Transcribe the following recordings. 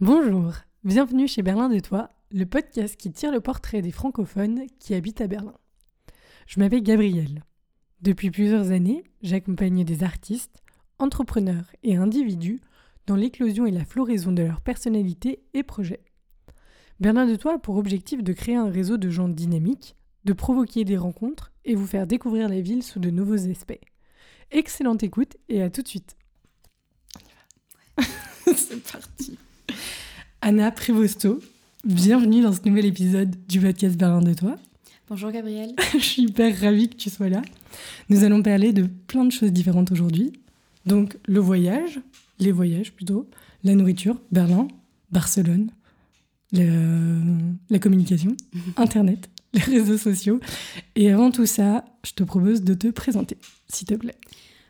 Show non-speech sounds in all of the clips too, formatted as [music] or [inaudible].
Bonjour, bienvenue chez Berlin de Toi, le podcast qui tire le portrait des francophones qui habitent à Berlin. Je m'appelle Gabrielle. Depuis plusieurs années, j'accompagne des artistes, entrepreneurs et individus dans l'éclosion et la floraison de leur personnalité et projets. Berlin de Toi a pour objectif de créer un réseau de gens dynamiques, de provoquer des rencontres et vous faire découvrir la ville sous de nouveaux aspects. Excellente écoute et à tout de suite. [laughs] C'est parti. Anna Prévosto, bienvenue dans ce nouvel épisode du podcast Berlin de Toi. Bonjour Gabrielle. [laughs] Je suis hyper ravie que tu sois là. Nous allons parler de plein de choses différentes aujourd'hui. Donc le voyage, les voyages plutôt, la nourriture, Berlin, Barcelone, la communication, [laughs] Internet, les réseaux sociaux. Et avant tout ça, je te propose de te présenter, s'il te plaît.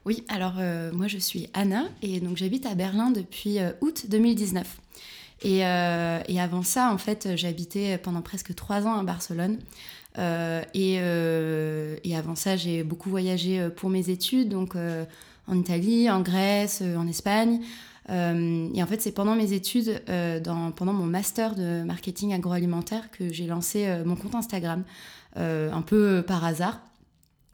Oui, alors euh, moi je suis Anna et donc j'habite à Berlin depuis euh, août 2019. Euh, et, avant ça, en fait, j'habitais pendant presque trois ans à Barcelone. Euh, et, avant ça, j'ai beaucoup voyagé pour mes études, donc en Italie, en Grèce, en Espagne. et en fait, c'est pendant mes études, pendant mon master de marketing agroalimentaire, que j'ai lancé mon compte Instagram, un peu par hasard.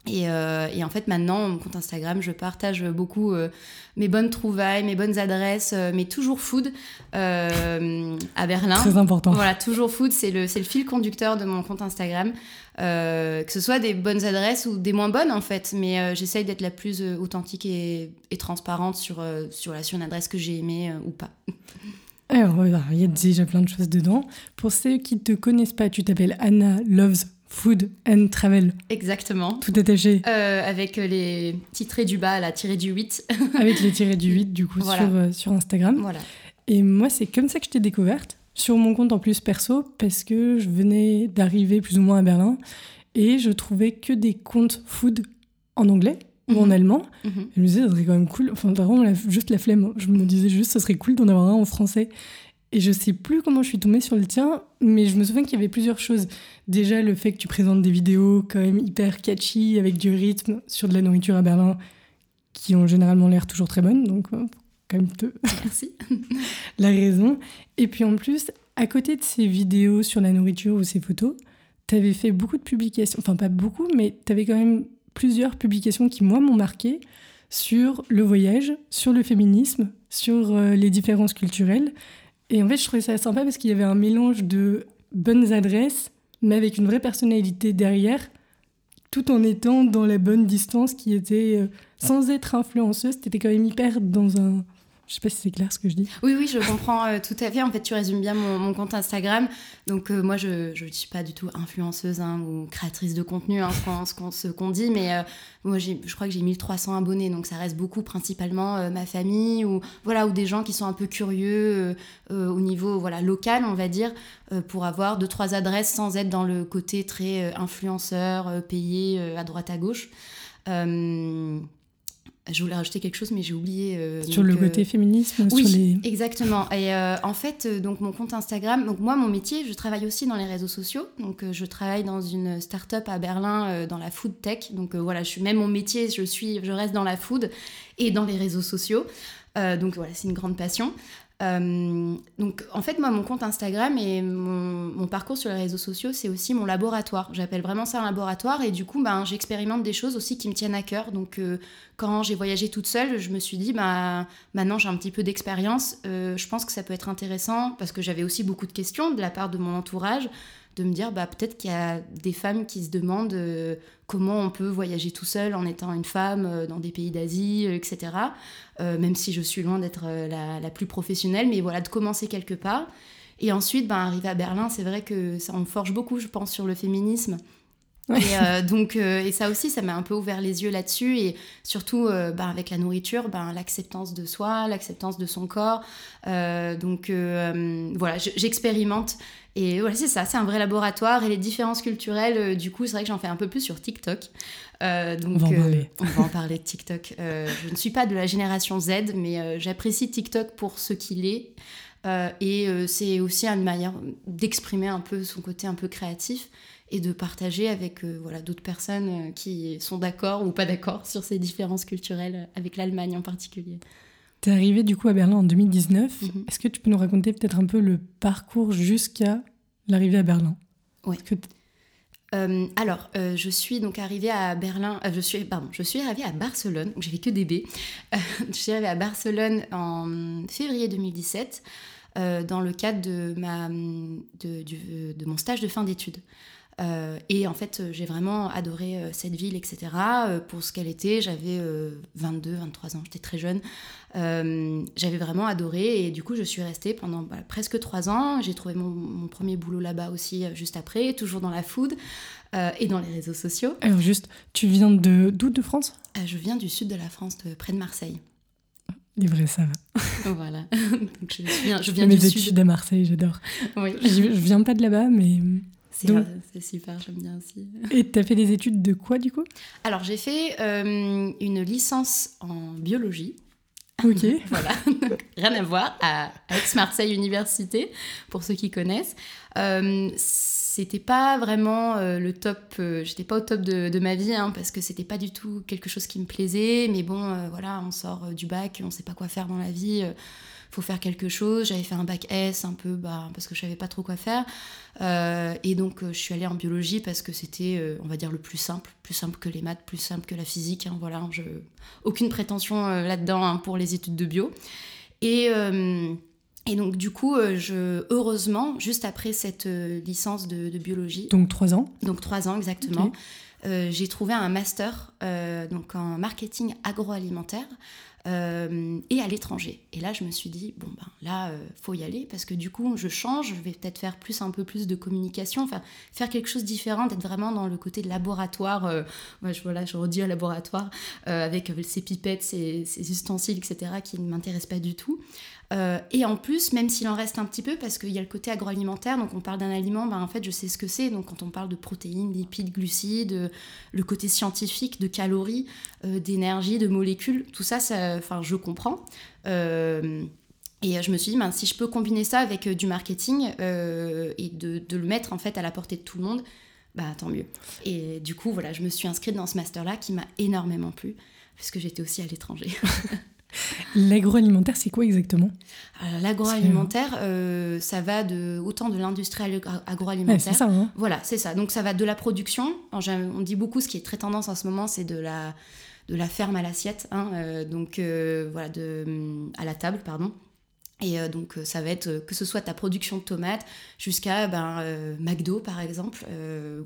Euh, et, en fait, maintenant, mon compte Instagram, je partage beaucoup euh, mes bonnes trouvailles, mes bonnes adresses, euh, mais toujours food à Berlin. Très important. Voilà, toujours food, c'est le, le fil conducteur de mon compte Instagram. Que ce soit des bonnes adresses ou des moins bonnes, en fait. Mais j'essaye d'être la plus authentique et, et, transparente sur, sur, la, sur une adresse que j'ai aimée ou pas. [laughs] Alors, il y a déjà plein de choses dedans. Pour ceux qui ne te connaissent pas, tu t'appelles Anna Loves Food and Travel. Exactement. Tout attaché. Euh, avec les petits traits du bas, la tirée du 8. avec les tirés du 8, du [laughs] coup, sur, euh, sur Instagram. Voilà. Et moi, c'est comme ça que je t'ai découverte, sur mon compte en plus perso, parce que je venais d'arriver plus ou moins à Berlin, et je trouvais que des comptes food en anglais ou en mhm. allemand. Mhm. Je me disais, ça serait quand même cool. Enfin, vraiment, juste la flemme. Je me disais juste, ça serait cool d'en avoir un en français. Et je sais plus comment je suis tombée sur le tien, mais je me souviens qu'il y avait plusieurs choses. Déjà, le fait que tu présentes des vidéos quand même hyper catchy, avec du rythme, sur de la nourriture à Berlin, qui ont généralement l'air toujours très bonnes, donc [laughs] Merci. la raison. Et puis en plus, à côté de ces vidéos sur la nourriture ou ces photos, tu avais fait beaucoup de publications, enfin pas beaucoup, mais tu avais quand même plusieurs publications qui, moi, m'ont marqué sur le voyage, sur le féminisme, sur euh, les différences culturelles. Et en fait, je trouvais ça sympa parce qu'il y avait un mélange de bonnes adresses, mais avec une vraie personnalité derrière, tout en étant dans la bonne distance qui était, euh, sans être influenceuse, c'était quand même hyper dans un, je sais pas si c'est clair ce que je dis. Oui, oui, je comprends euh, tout à fait. En fait, tu résumes bien mon, compte Instagram. Donc, euh, moi, je ne suis pas du tout influenceuse hein, ou créatrice de contenu, hein, ce qu'on dit, mais euh, moi, je crois que j'ai 1300 abonnés. Donc, ça reste beaucoup, principalement ma famille ou, voilà, ou des gens qui sont un peu curieux au niveau voilà, local, on va dire, pour avoir deux, trois adresses sans être dans le côté très influenceur, payé à droite à gauche. Je voulais rajouter quelque chose, mais j'ai oublié. Euh, sur le côté euh, féminisme Oui, sur les... exactement. Et euh, en fait, donc mon compte Instagram, donc moi, mon métier, je travaille aussi dans les réseaux sociaux. Donc je travaille dans une start-up à Berlin dans la food tech. Donc voilà, je suis même mon métier, je suis, je reste dans la food et dans les réseaux sociaux. donc voilà, c'est une grande passion. Euh, donc en fait moi mon compte Instagram et mon, parcours sur les réseaux sociaux c'est aussi mon laboratoire. J'appelle vraiment ça un laboratoire et du coup ben, j'expérimente des choses aussi qui me tiennent à cœur. Donc euh, quand j'ai voyagé toute seule je me suis dit bah, maintenant j'ai un petit peu d'expérience. Euh, je pense que ça peut être intéressant parce que j'avais aussi beaucoup de questions de la part de mon entourage de me dire bah, peut-être qu'il y a des femmes qui se demandent euh, comment on peut voyager tout seul en étant une femme euh, dans des pays d'Asie, euh, etc. même si je suis loin d'être la, plus professionnelle, mais voilà, de commencer quelque part. Et ensuite, ben, arriver à Berlin, c'est vrai que ça en forge beaucoup, je pense, sur le féminisme. Et donc, et ça aussi, ça m'a un peu ouvert les yeux là-dessus. Et surtout, ben, avec la nourriture, ben, l'acceptance de soi, l'acceptance de son corps. donc, voilà, j'expérimente. Et voilà, c'est ça, c'est un vrai laboratoire. Et les différences culturelles, du coup, c'est vrai que j'en fais un peu plus sur TikTok. donc, on va en parler. on va en parler de TikTok. je ne suis pas de la génération Z, mais j'apprécie TikTok pour ce qu'il est. Euh, et euh, c'est aussi une manière d'exprimer un peu son côté un peu créatif et de partager avec euh, voilà, d'autres personnes qui sont d'accord ou pas d'accord sur ces différences culturelles avec l'Allemagne en particulier. Tu es arrivé du coup à Berlin en 2019. Mhm. Est-ce que tu peux nous raconter peut-être un peu le parcours jusqu'à l'arrivée à Berlin? Oui. Euh, alors, euh, je suis donc arrivée à Berlin, euh, je suis, pardon, je suis arrivée à Barcelone, j'ai que des B. [laughs] je suis arrivée à Barcelone en février 2017 dans le cadre de, ma, de, de mon stage de fin d'études. Euh, et en fait, j'ai vraiment adoré euh, cette ville, etc. Euh, pour ce qu'elle était, j'avais 22, 23 ans, j'étais très jeune. j'avais vraiment adoré et du coup, je suis restée pendant bah, presque 3 ans. J'ai trouvé mon, premier boulot là-bas aussi juste après, toujours dans la food et dans les réseaux sociaux. Alors juste, tu viens de d'où de France? Je viens du sud de la France, près de Marseille. Vrais ça va. [laughs] voilà. [laughs] Donc je viens, je viens du sud. études à Marseille, j'adore. Oui. Je, je viens pas de là-bas, mais c'est super, j'aime bien aussi. Et tu as fait des études de quoi du coup? Alors j'ai fait euh, une licence en biologie. Ok. [laughs] voilà, rien à voir, à, Aix-Marseille Université, pour ceux qui connaissent. Euh, c'était pas vraiment euh, le top, euh, j'étais pas au top de, ma vie, hein, parce que c'était pas du tout quelque chose qui me plaisait, mais bon, voilà, on sort du bac, on sait pas quoi faire dans la vie faut faire quelque chose. J'avais fait un bac S un peu bah, parce que je savais pas trop quoi faire. Euh, et donc euh, je suis allée en biologie parce que c'était, euh, on va dire, le plus simple, plus simple que les maths, plus simple que la physique. Hein, voilà, je... aucune prétention là-dedans hein, pour les études de bio. Et, et donc du coup, je, heureusement, juste après cette licence de, biologie. Donc trois ans. Donc trois ans exactement. j'ai trouvé un master donc en marketing agroalimentaire euh, et à l'étranger. Et là, je me suis dit, bon, ben là, euh, faut y aller parce que du coup, je change, je vais peut-être faire plus un peu plus de communication, faire quelque chose de différent, d'être vraiment dans le côté laboratoire. Euh, je, voilà, je redis un laboratoire avec ces pipettes, ces, ustensiles, etc., qui ne m'intéressent pas du tout. Euh, et en plus, même s'il en reste un petit peu, parce qu'il y a le côté agroalimentaire, donc on parle d'un aliment, ben en fait je sais ce que c'est. Donc quand on parle de protéines, lipides, glucides, euh, le côté scientifique de calories, euh, d'énergie, de molécules, tout ça, enfin je comprends. et je me suis dit, ben, si je peux combiner ça avec du marketing et de, le mettre en fait à la portée de tout le monde, bah tant mieux. Et du coup, voilà, je me suis inscrite dans ce master-là qui m'a énormément plu, puisque j'étais aussi à l'étranger. [laughs] L'agroalimentaire, c'est quoi exactement? L'agroalimentaire, euh, ça va de, autant de l'industrie agroalimentaire. ça, hein. Voilà, c'est ça. Donc ça va de la production. on dit beaucoup, ce qui est très tendance en ce moment, c'est de la, de la ferme à l'assiette. Hein, euh, donc euh, voilà, de, à la table, pardon. Et donc ça va être que ce soit ta production de tomates jusqu'à ben, McDo par exemple,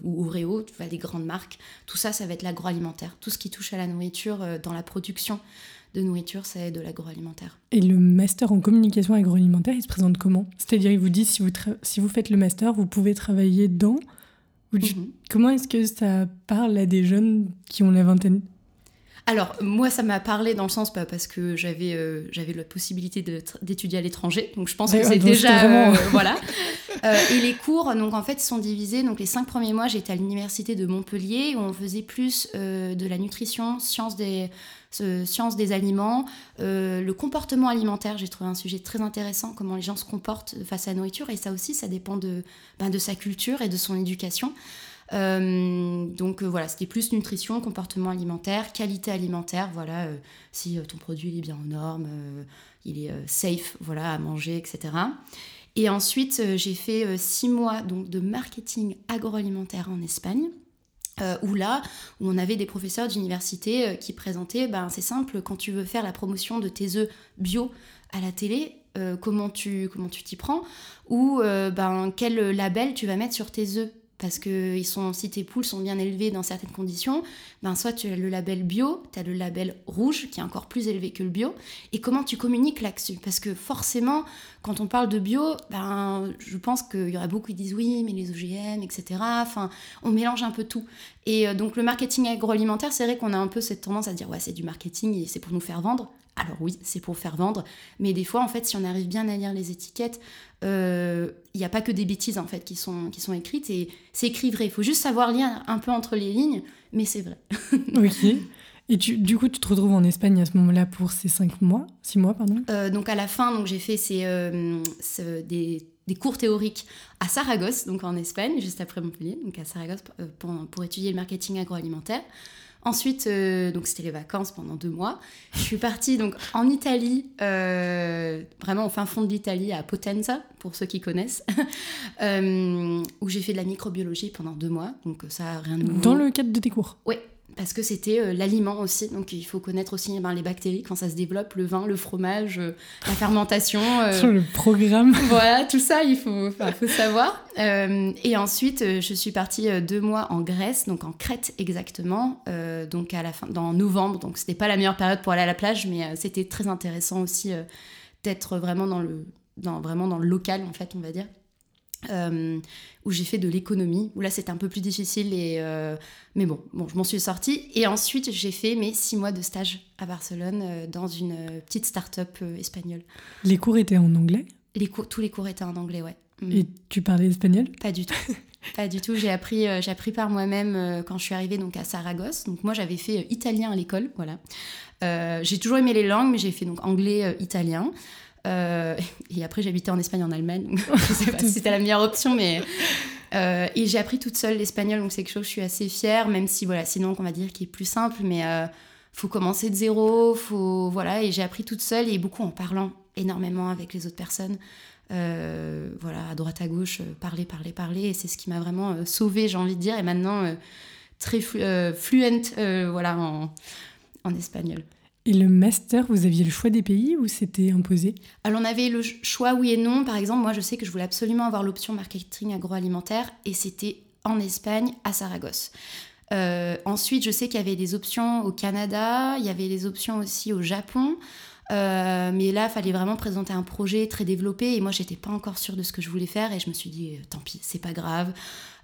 ou Oreo, tu vois, les grandes marques. Tout ça, ça va être l'agroalimentaire. Tout ce qui touche à la nourriture dans la production de nourriture, c'est de l'agroalimentaire. Et le master en communication agroalimentaire, il se présente comment? C'est-à-dire, il vous dit si vous, si vous faites le master, vous pouvez travailler dedans mhm. Comment est-ce que ça parle à des jeunes qui ont la vingtaine? Alors, moi, ça m'a parlé dans le sens pas parce que j'avais euh, j'avais la possibilité d'étudier à l'étranger, donc je pense que c'est déjà vraiment... Euh, voilà. Euh, et les cours, donc en fait, sont divisés. Donc les cinq premiers mois, j'étais à l'université de Montpellier où on faisait plus de la nutrition, sciences des sciences des aliments, le comportement alimentaire. J'ai trouvé un sujet très intéressant, comment les gens se comportent face à la nourriture, et ça aussi, ça dépend de ben, de sa culture et de son éducation. Euh, donc euh, voilà, c'était plus nutrition, comportement alimentaire, qualité alimentaire, voilà, euh, si ton produit est bien aux normes, il est safe, voilà, à manger, etc. Et ensuite, j'ai fait six mois donc, de marketing agroalimentaire en Espagne. Où là, où on avait des professeurs d'université qui présentaient, ben, c'est simple, quand tu veux faire la promotion de tes œufs bio à la télé, comment tu comment tu t'y prends, ou ben, quel label tu vas mettre sur tes œufs? Parce que ils sont, si tes poules sont bien élevées dans certaines conditions, ben soit tu as le label bio, tu as le label rouge qui est encore plus élevé que le bio. Et comment tu communiques là-dessus? Parce que forcément, quand on parle de bio, ben, je pense qu'il y aurait beaucoup qui disent oui, mais les OGM, etc. Enfin, on mélange un peu tout. Et euh, donc le marketing agroalimentaire, c'est vrai qu'on a un peu cette tendance à dire ouais, c'est du marketing et c'est pour nous faire vendre. Alors oui, c'est pour faire vendre, mais des fois, en fait, si on arrive bien à lire les étiquettes, euh, il n'y a pas que des bêtises en fait qui sont, qui sont écrites et c'est écrit vrai. Il faut juste savoir lire un peu entre les lignes, mais c'est vrai. ok. Et tu, du coup, tu te retrouves en Espagne à ce moment-là pour ces cinq mois, six mois, pardon? Euh, Donc à la fin, donc j'ai fait ces, euh, des, des, cours théoriques à Saragosse, donc en Espagne, juste après Montpellier, donc à Saragosse pour, pour étudier le marketing agroalimentaire. Ensuite, euh, donc c'était les vacances pendant deux mois. Je suis partie donc en Italie, euh, vraiment au fin fond de l'Italie, à Potenza, pour ceux qui connaissent, [laughs] euh, où j'ai fait de la microbiologie pendant deux mois. Donc ça rien de nouveau. Dans le cadre de tes cours? Oui, parce que c'était euh, l'aliment aussi. Donc il faut connaître aussi eh ben, les bactéries quand ça se développe, le vin, le fromage, euh, la fermentation. Euh, le programme. [laughs] voilà, tout ça, il faut, faut savoir. et ensuite, je suis partie deux mois en Grèce, donc en Crète exactement, donc à la fin, dans novembre. Donc c'était pas la meilleure période pour aller à la plage, mais c'était très intéressant aussi d'être vraiment dans le, dans, vraiment dans le local, en fait, on va dire. Euh, où j'ai fait de l'économie, où là c'était un peu plus difficile, et, euh, mais bon, bon, je m'en suis sortie. Et ensuite j'ai fait mes six mois de stage à Barcelone euh, dans une petite start-up espagnole. Les cours étaient en anglais? Les cours, Tous les cours étaient en anglais, ouais. Mm. Et tu parlais espagnol? Pas du tout. [laughs] Pas du tout. J'ai appris, j'ai appris par moi-même quand je suis arrivée donc à Saragosse. Donc moi j'avais fait italien à l'école, voilà. j'ai toujours aimé les langues, mais j'ai fait donc anglais, italien. Euh, et après, j'habitais en Espagne, en Allemagne. [laughs] je sais pas si c'était la meilleure option, mais. Euh, et j'ai appris toute seule l'espagnol, donc c'est quelque chose que je suis assez fière, même si, voilà, sinon, on va dire qu'il est plus simple, mais euh, faut commencer de zéro, faut. Voilà, et j'ai appris toute seule et beaucoup en parlant énormément avec les autres personnes. voilà, à droite, à gauche, parler, parler, parler, et c'est ce qui m'a vraiment sauvée, j'ai envie de dire, et maintenant très fluente, voilà, en, en espagnol. Et le master, vous aviez le choix des pays ou c'était imposé? Alors on avait le choix oui et non. Par exemple, moi je sais que je voulais absolument avoir l'option marketing agroalimentaire et c'était en Espagne, à Saragosse. Euh, ensuite, je sais qu'il y avait des options au Canada, il y avait des options aussi au Japon. Euh, mais là, il fallait vraiment présenter un projet très développé et moi, j'étais pas encore sûre de ce que je voulais faire et je me suis dit, euh, tant pis, c'est pas grave.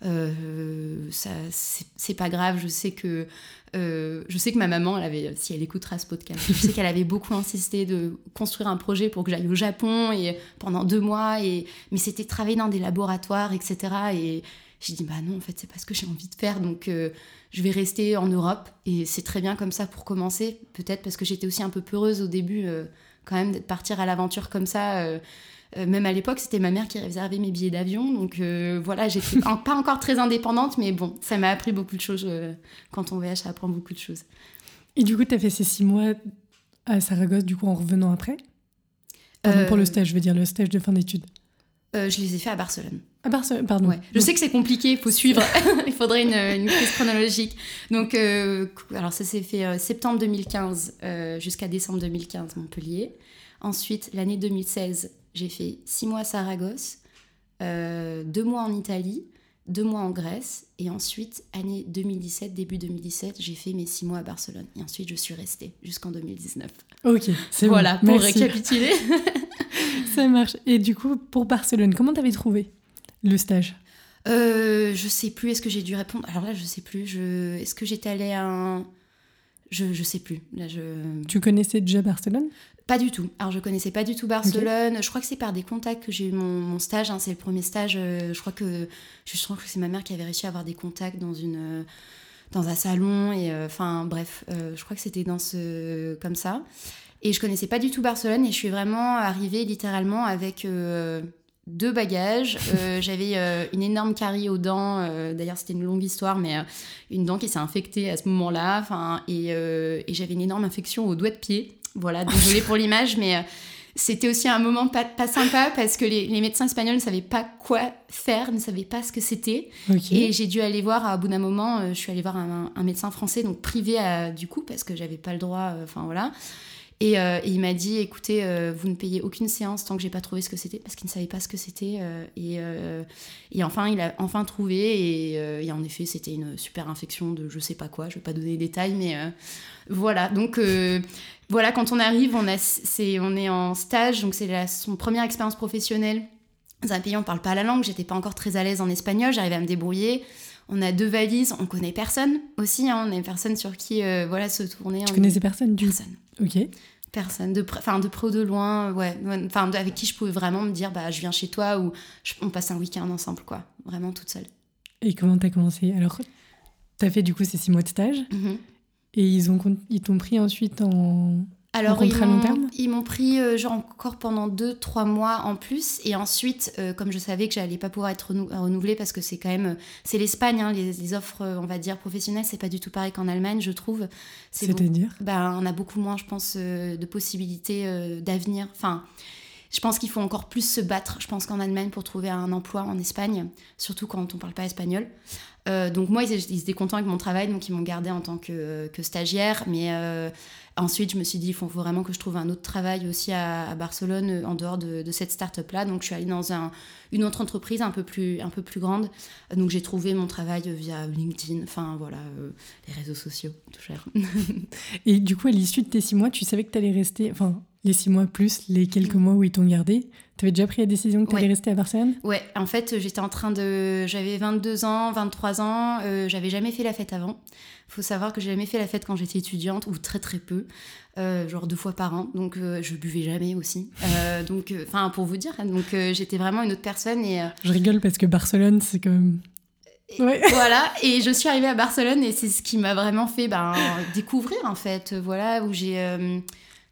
Euh, c'est pas grave. Je sais que je sais que ma maman, elle avait, si elle écoutera ce podcast, je sais qu'elle avait beaucoup insisté de construire un projet pour que j'aille au Japon et pendant deux mois. Et mais c'était travailler dans des laboratoires, etc. Et j'ai dit bah non, en fait, c'est pas ce que j'ai envie de faire. Donc je vais rester en Europe et c'est très bien comme ça pour commencer. Peut-être parce que j'étais aussi un peu peureuse au début, euh, quand même, de partir à l'aventure comme ça. Euh, euh, même à l'époque, c'était ma mère qui réservait mes billets d'avion. Donc voilà, j'étais pas encore très indépendante, mais bon, ça m'a appris beaucoup de choses. quand on voyage, ça apprend beaucoup de choses. Et du coup, tu as fait ces six mois à Saragosse, du coup, en revenant après? Pour le stage, je veux dire, le stage de fin d'études. je les ai fait à Barcelone. Ah, pardon. Je sais que c'est compliqué, il faut suivre. [laughs] il faudrait une, une crise chronologique. Donc, euh, alors ça s'est fait euh, septembre 2015 euh, jusqu'à décembre 2015, Montpellier. Ensuite, l'année 2016, j'ai fait six mois à Saragosse, deux mois en Italie, deux mois en Grèce. Et ensuite, année 2017, début 2017, j'ai fait mes six mois à Barcelone. Et ensuite, je suis restée jusqu'en 2019. Ok, c'est Voilà, pour récapituler. [laughs] ça marche. Et du coup, pour Barcelone, comment t'avais trouvé? Le stage euh, Je sais plus. Est-ce que j'ai dû répondre? Alors là, je sais plus. Je... Est-ce que j'étais allée à un. Je, je sais plus. Là, je... Tu connaissais déjà Barcelone? Pas du tout. Alors, je connaissais pas du tout Barcelone. Je crois que c'est par des contacts que j'ai eu mon, stage. Hein. C'est le premier stage. Euh, je crois que je crois que c'est ma mère qui avait réussi à avoir des contacts dans une dans un salon et euh, enfin bref. Euh, je crois que c'était dans ce comme ça. Et je connaissais pas du tout Barcelone et je suis vraiment arrivée littéralement avec deux bagages. Euh, [laughs] j'avais euh, une énorme carie aux dents. Euh, d'ailleurs, c'était une longue histoire, mais une dent qui s'est infectée à ce moment-là. Et, et j'avais une énorme infection au doigt de pied. Voilà, désolée pour [laughs] l'image, mais c'était aussi un moment pas, pas sympa parce que les, médecins espagnols ne savaient pas quoi faire, ne savaient pas ce que c'était. Et j'ai dû aller voir, à bout d'un moment, je suis allée voir un, médecin français, donc privé du coup, parce que j'avais pas le droit. Enfin voilà. Et, euh, et il m'a dit, écoutez, euh, vous ne payez aucune séance tant que j'ai pas trouvé ce que c'était, parce qu'il ne savait pas ce que c'était. euh, et, et enfin, il a enfin trouvé. Et, et en effet, c'était une super infection de je sais pas quoi. Je vais pas donner les détails, mais voilà. Donc voilà, quand on arrive, on, a, c'est, on est en stage, donc c'est la- son première expérience professionnelle dans un pays où on parle pas la langue. J'étais pas encore très à l'aise en espagnol, j'arrivais à me débrouiller. On a deux valises, on connaît personne aussi, hein, on est personne sur qui euh, voilà se tourner. Tu on- connaissais personne du personne Ok. Personne de près enfin de près ou de loin ouais enfin avec qui je pouvais vraiment me dire bah je viens chez toi ou je- on passe un week-end ensemble quoi vraiment toute seule Et comment t'as commencé? Alors, t'as fait du coup ces six mois de stage Mhm. et ils ont ils t'ont pris ensuite en. Alors contrat ils long m'ont- terme ils m'ont pris euh, genre encore pendant deux trois mois en plus. Et ensuite euh, comme je savais que j'allais pas pouvoir être renou- renouvelée parce que c'est quand même euh, c'est l'Espagne hein, les, les offres on va dire professionnelles c'est pas du tout pareil qu'en Allemagne je trouve. C'est-à-dire? Ben, on a beaucoup moins, je pense, euh, de possibilités d'avenir. Enfin, je pense qu'il faut encore plus se battre, je pense qu'en Allemagne, pour trouver un emploi en Espagne, surtout quand on parle pas espagnol. Euh, donc moi, ils, étaient contents avec mon travail, donc ils m'ont gardé en tant que, stagiaire. Mais euh, ensuite, je me suis dit, il faut, vraiment que je trouve un autre travail aussi à, Barcelone, en dehors de, cette start-up-là. Donc je suis allée dans un, une autre entreprise un peu plus, grande. Donc j'ai trouvé mon travail via LinkedIn, enfin voilà, euh, les réseaux sociaux, tout cher. [laughs] Et du coup, à l'issue de tes six mois, tu savais que t'allais rester. Enfin, les six mois plus les quelques mois où ils t'ont gardé. T'avais déjà pris la décision que t'allais Ouais. rester à Barcelone? Ouais, en fait, j'étais en train de. J'avais 22 ans, 23 ans, euh, j'avais jamais fait la fête avant. Faut savoir que j'ai jamais fait la fête quand j'étais étudiante, ou très très peu, euh, genre deux fois par an. Donc euh, je buvais jamais aussi. [laughs] Donc, enfin, pour vous dire, donc euh, j'étais vraiment une autre personne et. Je rigole parce que Barcelone, c'est quand même. Ouais. [laughs] voilà, et je suis arrivée à Barcelone et c'est ce qui m'a vraiment fait ben, découvrir en fait, voilà, où j'ai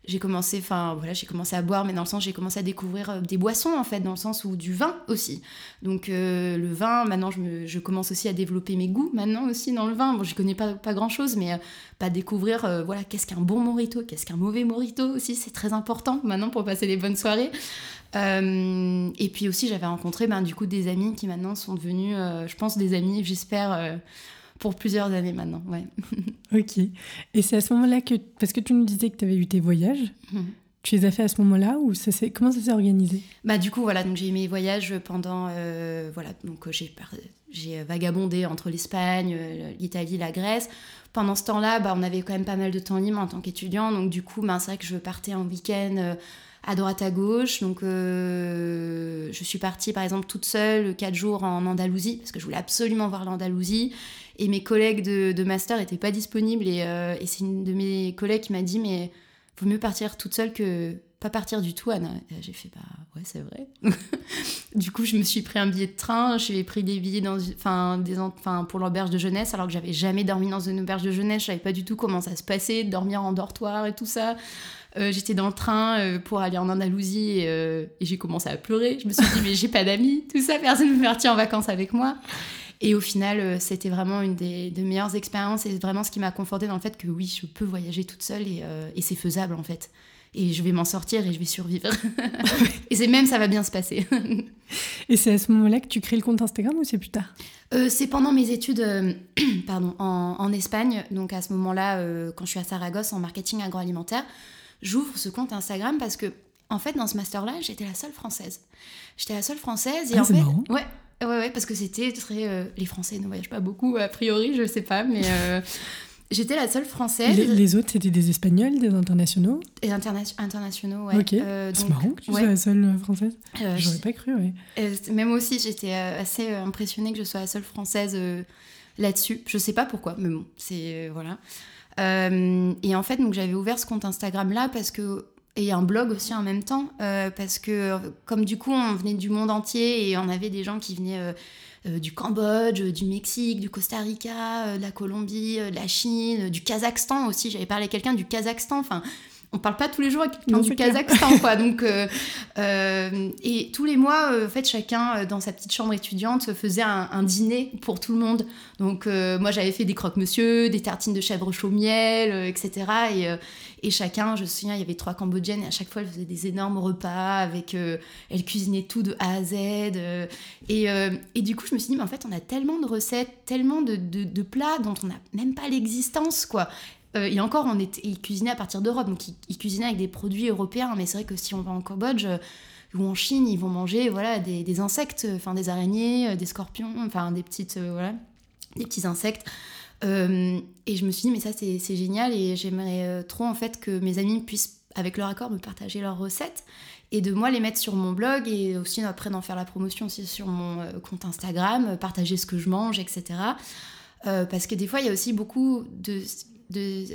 j'ai commencé, enfin voilà, j'ai commencé à boire, mais dans le sens j'ai commencé à découvrir euh, des boissons en fait, dans le sens où du vin aussi. Donc euh, le vin, maintenant je, me- je commence aussi à développer mes goûts maintenant aussi dans le vin. Bon, je connais pas, grand chose, mais euh, pas découvrir, voilà, qu'est-ce qu'un bon morito, qu'est-ce qu'un mauvais morito aussi, c'est très important maintenant pour passer des bonnes soirées. Et puis aussi, j'avais rencontré ben, du coup des amis qui maintenant sont devenus, je pense, des amis, j'espère, pour plusieurs années maintenant. Ouais. [laughs] Ok. Et c'est à ce moment-là que. Parce que tu nous disais que tu avais eu tes voyages. Mhm. Tu les as fait à ce moment-là ou ça comment ça s'est organisé? Bah du coup voilà donc j'ai eu mes voyages pendant euh, voilà donc euh, j'ai j'ai vagabondé entre l'Espagne, euh, l'Italie, la Grèce. Pendant ce temps-là bah on avait quand même pas mal de temps libre en tant qu'étudiant donc du coup bah, c'est vrai que je partais en week-end euh, à droite à gauche donc euh, je suis partie par exemple toute seule quatre jours en Andalousie parce que je voulais absolument voir l'Andalousie et mes collègues de, master n'étaient pas disponibles et, euh, et c'est une de mes collègues qui m'a dit mais vaut mieux partir toute seule que pas partir du tout, Anna. J'ai fait, bah ouais, c'est vrai. [laughs] du coup, je me suis pris un billet de train, j'ai pris des billets dans, enfin, des, enfin, pour l'auberge de jeunesse, alors que j'avais jamais dormi dans une auberge de jeunesse, je savais pas du tout comment ça se passait, de dormir en dortoir et tout ça. Euh, J'étais dans le train euh, pour aller en Andalousie et, et j'ai commencé à pleurer. Je me suis dit, mais j'ai pas d'amis, tout ça, personne ne veut partir en vacances avec moi. Et au final, euh, c'était vraiment une des, des meilleures expériences et vraiment ce qui m'a confortée dans le fait que oui, je peux voyager toute seule et, euh, et c'est faisable en fait. Et je vais m'en sortir et je vais survivre. [laughs] et c'est même, ça va bien se passer. Et c'est à ce moment-là que tu crées le compte Instagram ou c'est plus tard? Euh, c'est pendant mes études euh, [clears throat] pardon, en, en Espagne. Donc à ce moment-là, quand je suis à Saragosse en marketing agroalimentaire, j'ouvre ce compte Instagram parce que, en fait, dans ce master-là, j'étais la seule française. J'étais la seule française. Et Ah, en fait, marrant. Ouais, ouais, ouais, parce que c'était très. euh, les Français ne voyagent pas beaucoup, a priori, je sais pas, mais. euh, [laughs] J'étais la seule française les, les autres, c'était des Espagnols, des internationaux? Et interna- internationaux, ouais. Ok. Euh, c'est marrant que tu ouais. sois la seule française. Euh, J'aurais pas cru, ouais. Euh, même aussi, j'étais assez impressionnée que je sois la seule française là-dessus. Je sais pas pourquoi, mais bon, c'est voilà. Et en fait, donc j'avais ouvert ce compte Instagram là parce que et un blog aussi en même temps euh, parce que comme du coup on venait du monde entier et on avait des gens qui venaient euh, euh, du Cambodge, du Mexique, du Costa Rica, de la Colombie, de la Chine, du Kazakhstan aussi. J'avais parlé à quelqu'un du Kazakhstan. Enfin, on parle pas tous les jours à quelqu'un du. Kazakhstan, quoi. [laughs] Donc, et tous les mois, en fait, chacun dans sa petite chambre étudiante faisait un, un dîner pour tout le monde. Donc, moi, j'avais fait des croque-monsieur, des tartines de chèvre chaud miel, etc. Et, et chacun, je me souviens, il y avait trois Cambodgiennes et à chaque fois, elles faisaient des énormes repas avec. euh, elles cuisinaient tout de A à Z. euh, et, euh, et du coup, je me suis dit, mais en fait, on a tellement de recettes, tellement de, de- plats dont on n'a même pas l'existence, quoi. et encore, on était, il cuisinait à partir d'Europe, donc il, cuisinait avec des produits européens. Mais c'est vrai que si on va en Cambodge ou en Chine, ils vont manger voilà des, des insectes, enfin des araignées, des scorpions, enfin des petites voilà des petits insectes. Euh, et je me suis dit, mais ça, c'est génial et j'aimerais euh, trop en fait que mes amis puissent, avec leur accord, me partager leurs recettes et de moi les mettre sur mon blog et aussi après d'en faire la promotion aussi sur mon euh, compte Instagram, partager ce que je mange, etc. parce que des fois, il y a aussi beaucoup de, de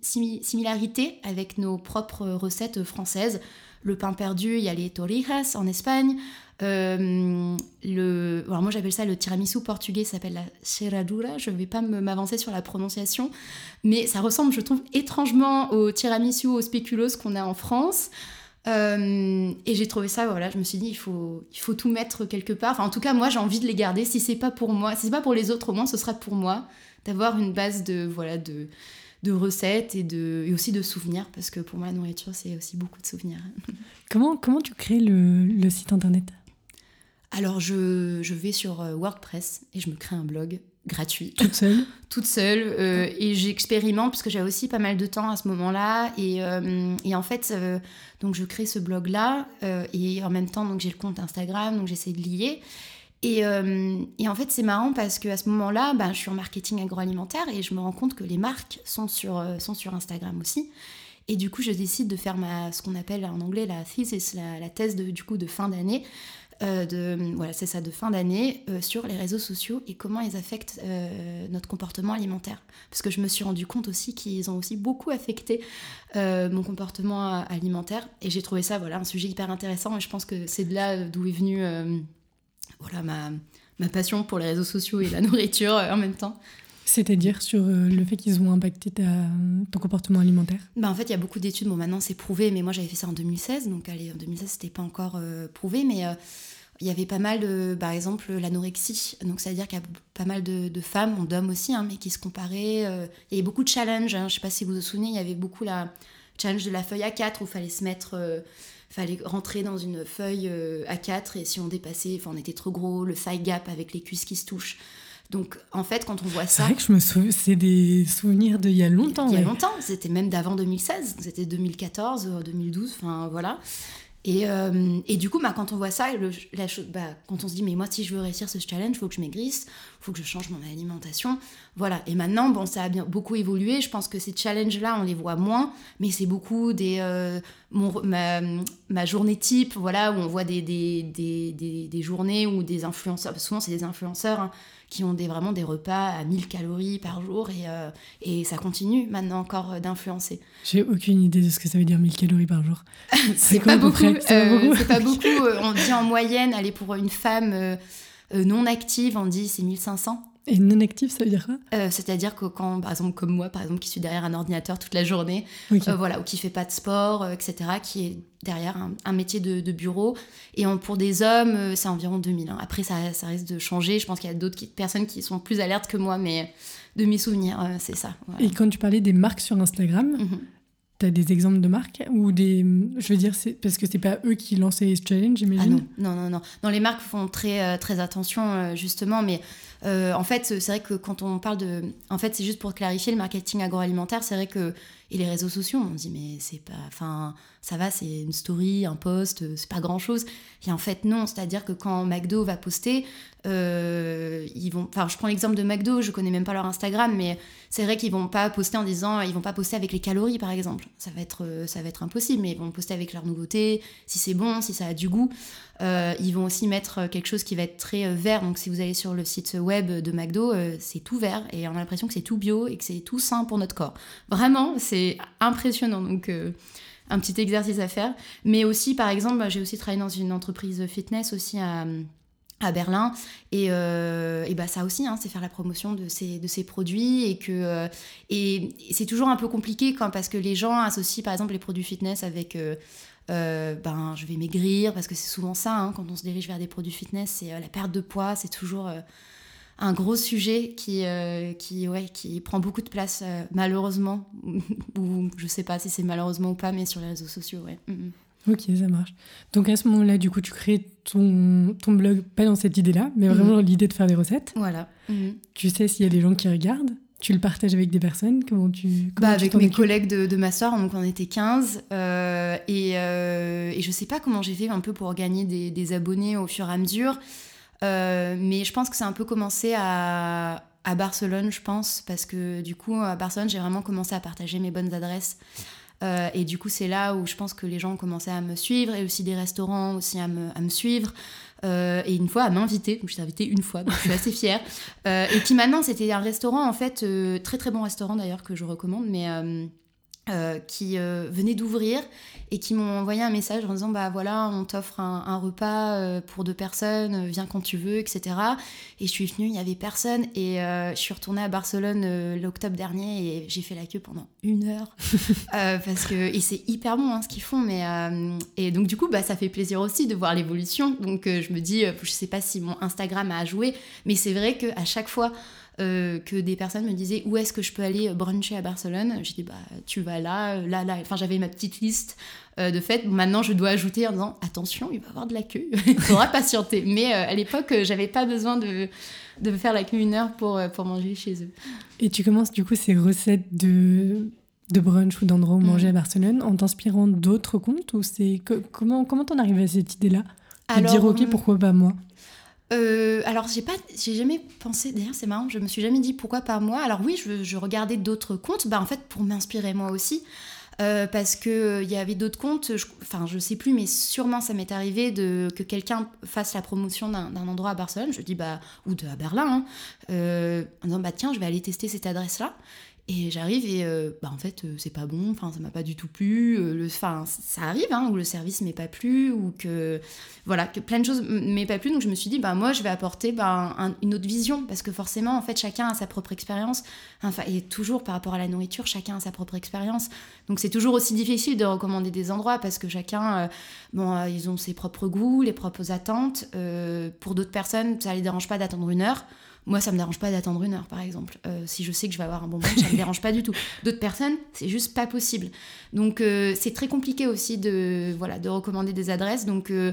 similarités avec nos propres recettes françaises. Le pain perdu, il y a les torrijas en Espagne. Euh, le, alors moi j'appelle ça le tiramisu portugais, ça s'appelle la serradura. Je ne vais pas m'avancer sur la prononciation, mais ça ressemble, je trouve, étrangement au tiramisu au spéculoos qu'on a en France. Euh, et j'ai trouvé ça, voilà, je me suis dit, il faut, il faut tout mettre quelque part. Enfin, en tout cas, moi, j'ai envie de les garder. Si c'est pas pour moi, si c'est pas pour les autres, au moins, ce sera pour moi. D'avoir une base de, voilà, de, de recettes et, de, et aussi de souvenirs, parce que pour moi, la nourriture, c'est aussi beaucoup de souvenirs. Comment, comment tu crées le, le site internet? Alors je, vais sur euh, WordPress et je me crée un blog gratuit. Toute [laughs] seule Toute seule. Euh, et j'expérimente parce que j'avais aussi pas mal de temps à ce moment-là. Et, euh, en fait, donc je crée ce blog-là. et en même temps, donc j'ai le compte Instagram, donc j'essaie de lier. Et, en fait, c'est marrant parce qu'à ce moment-là, ben, je suis en marketing agroalimentaire et je me rends compte que les marques sont sur, sont sur Instagram aussi. Et du coup, je décide de faire ma, ce qu'on appelle en anglais la thesis, la, la thèse de, du coup de fin d'année, de, voilà, c'est ça, de fin d'année euh, sur les réseaux sociaux et comment ils affectent euh, notre comportement alimentaire. Parce que je me suis rendu compte aussi qu'ils ont aussi beaucoup affecté mon comportement alimentaire et j'ai trouvé ça voilà, un sujet hyper intéressant et je pense que c'est de là d'où est venue voilà, ma, ma passion pour les réseaux sociaux et la [laughs] nourriture en même temps. C'est-à-dire sur le fait qu'ils ont impacté ta, ton comportement alimentaire? Bah En fait, il y a beaucoup d'études. Bon, maintenant, c'est prouvé, mais moi, j'avais fait ça en 2016. Donc, allez, en 2016, c'était pas encore prouvé. Mais il y avait pas mal de, par exemple, l'anorexie. Donc, c'est-à-dire qu'il y a pas mal de, femmes, d'hommes aussi, hein, mais qui se comparaient. Euh, il y avait beaucoup de challenges. Hein. Je sais pas si vous vous souvenez, il y avait beaucoup la challenge de la feuille A4 où il fallait se mettre. Euh, fallait rentrer dans une feuille euh, A4 et si on dépassait, enfin on était trop gros, le thigh gap avec les cuisses qui se touchent. Donc en fait, quand on voit ça. C'est vrai que je me souviens, c'est des souvenirs d'il y a longtemps. Il y a longtemps, c'était même d'avant 2016, c'était 2014, 2012, enfin voilà. Et, euh, et, du coup, bah, quand on voit ça, la bah, quand on se dit, mais moi, si je veux réussir ce challenge, il faut que je maigrisse, il faut que je change mon alimentation. Voilà. Et maintenant, bon, ça a bien, beaucoup évolué. Je pense que ces challenges-là, on les voit moins, mais c'est beaucoup des, euh, ma, journée type, voilà, où on voit des, des, des, des journées où des influenceurs, souvent c'est des influenceurs, hein, qui ont des, vraiment des repas à 1000 calories par jour et, euh, et ça continue maintenant encore euh, d'influencer. J'ai aucune idée de ce que ça veut dire 1000 calories par jour. [laughs] c'est pas, beaucoup. C'est pas beaucoup? on dit en moyenne, allez, pour une femme non active, on dit c'est 1500. Et non actif, ça veut dire quoi? Euh, C'est-à-dire que quand, par exemple, comme moi, par exemple, qui suis derrière un ordinateur toute la journée, euh, voilà, ou qui fait pas de sport, euh, etc., qui est derrière un, métier de, bureau. Et pour des hommes, c'est environ 2000. Hein. Après, ça, ça, risque de changer. Je pense qu'il y a d'autres personnes qui sont plus alertes que moi, mais de mes souvenirs, c'est ça. Et quand tu parlais des marques sur Instagram, mhm. Tu as des exemples de marques ou des je veux dire c'est parce que c'est pas eux qui lançaient les challenges j'imagine? Ah non non non non. les marques font très très attention justement mais euh, en fait, c'est vrai que quand on parle de. En fait, c'est juste pour clarifier le marketing agroalimentaire, c'est vrai que. Et les réseaux sociaux, on dit, mais c'est pas. Enfin, ça va, c'est une story, un post, c'est pas grand chose. Et en fait, non. C'est-à-dire que quand McDo va poster, euh, ils vont. Enfin, je prends l'exemple de McDo, je connais même pas leur Instagram, mais c'est vrai qu'ils vont pas poster en disant. Ils vont pas poster avec les calories, par exemple. Ça va être, ça va être impossible, mais ils vont poster avec leurs nouveautés, si c'est bon, si ça a du goût. Euh, ils vont aussi mettre quelque chose qui va être très euh, vert. Donc, si vous allez sur le site web de McDo, euh, c'est tout vert et on a l'impression que c'est tout bio et que c'est tout sain pour notre corps. Vraiment, c'est impressionnant. Donc, un petit exercice à faire. Mais aussi, par exemple, j'ai aussi travaillé dans une entreprise fitness aussi à, Berlin et, bah ça aussi hein, c'est faire la promotion de ces, produits et que et, c'est toujours un peu compliqué quand parce que les gens associent par exemple les produits fitness avec euh, ben, je vais maigrir, parce que c'est souvent ça, hein, quand on se dirige vers des produits fitness, c'est euh, la perte de poids, c'est toujours euh, un gros sujet qui, qui, ouais, qui prend beaucoup de place, malheureusement, [laughs] ou je sais pas si c'est malheureusement ou pas, mais sur les réseaux sociaux, ouais. Mm, mm. Ok, ça marche. Donc à ce moment-là, du coup, tu crées ton, ton blog, pas dans cette idée-là, mais vraiment mm-hmm. l'idée de faire des recettes. Voilà. Mm-hmm. Tu sais s'il y a des gens qui regardent tu le partages avec des personnes? Comment tu bah, Avec mes collègues de, de, ma soeur, donc on était 15. Euh, et, euh, et, je sais pas comment j'ai fait un peu pour gagner des, des, abonnés au fur et à mesure. Euh, mais je pense que c'est un peu commencé à, à, Barcelone, je pense, parce que du coup, à Barcelone, j'ai vraiment commencé à partager mes bonnes adresses. Euh, et du coup, c'est là où je pense que les gens ont commencé à me suivre et aussi des restaurants aussi à me, à me suivre. Euh, et une fois à m'inviter, donc je suis invitée une fois, donc je suis assez fière. Euh, et puis maintenant, c'était un restaurant, en fait, euh, très très bon restaurant d'ailleurs que je recommande, mais qui venait d'ouvrir et qui m'ont envoyé un message en disant bah voilà on t'offre un, repas euh, pour deux personnes euh, viens quand tu veux etc et je suis venue il y avait personne. Et euh, je suis retournée à Barcelone l'octobre dernier et j'ai fait la queue pendant une heure. [laughs] Parce que et c'est hyper bon hein, ce qu'ils font mais et donc du coup bah ça fait plaisir aussi de voir l'évolution. Donc je me dis je sais pas si mon Instagram a joué mais c'est vrai que à chaque fois euh, que des personnes me disaient où est-ce que je peux aller bruncher à Barcelone? J'ai dit bah tu vas là, là, là. Enfin j'avais ma petite liste euh, de fait. Maintenant je dois ajouter en disant attention il va y avoir de la queue, [laughs] il faudra patienter. Mais euh, à l'époque j'avais pas besoin de, de faire la queue une heure pour, pour manger chez eux. Et tu commences du coup ces recettes de de brunch ou d'endroits où manger mm. à Barcelone en t'inspirant d'autres comptes ou c'est comment comment t'en arrives à cette idée là de dire ok pourquoi pas moi? Euh, alors j'ai pas, j'ai jamais pensé. D'ailleurs c'est marrant, je me suis jamais dit pourquoi pas moi. Alors oui, je, regardais d'autres comptes, bah en fait pour m'inspirer moi aussi, euh, parce que euh, il y avait d'autres comptes. enfin je sais plus, mais sûrement ça m'est arrivé de que quelqu'un fasse la promotion d'un endroit à Barcelone. Je dis bah ou de à Berlin, hein, en disant bah tiens je vais aller tester cette adresse là. Et j'arrive et euh, bah en fait euh, c'est pas bon, enfin ça m'a pas du tout plu, euh, le, ça arrive hein, où le service m'est pas plu ou que voilà que plein de choses m'est pas plu. Donc je me suis dit bah moi je vais apporter bah, une autre vision. Parce que forcément en fait chacun a sa propre expérience. Enfin et toujours par rapport à la nourriture chacun a sa propre expérience. Donc c'est toujours aussi difficile de recommander des endroits parce que chacun bon ils ont ses propres goûts, les propres attentes. Pour d'autres personnes ça les dérange pas d'attendre une heure moi, ça me dérange pas d'attendre une heure, par exemple. Euh, si je sais que je vais avoir un bon brunch, ça me [laughs] dérange pas du tout. D'autres personnes, c'est juste pas possible. Donc, euh, c'est très compliqué aussi de, voilà, de recommander des adresses. Donc, euh,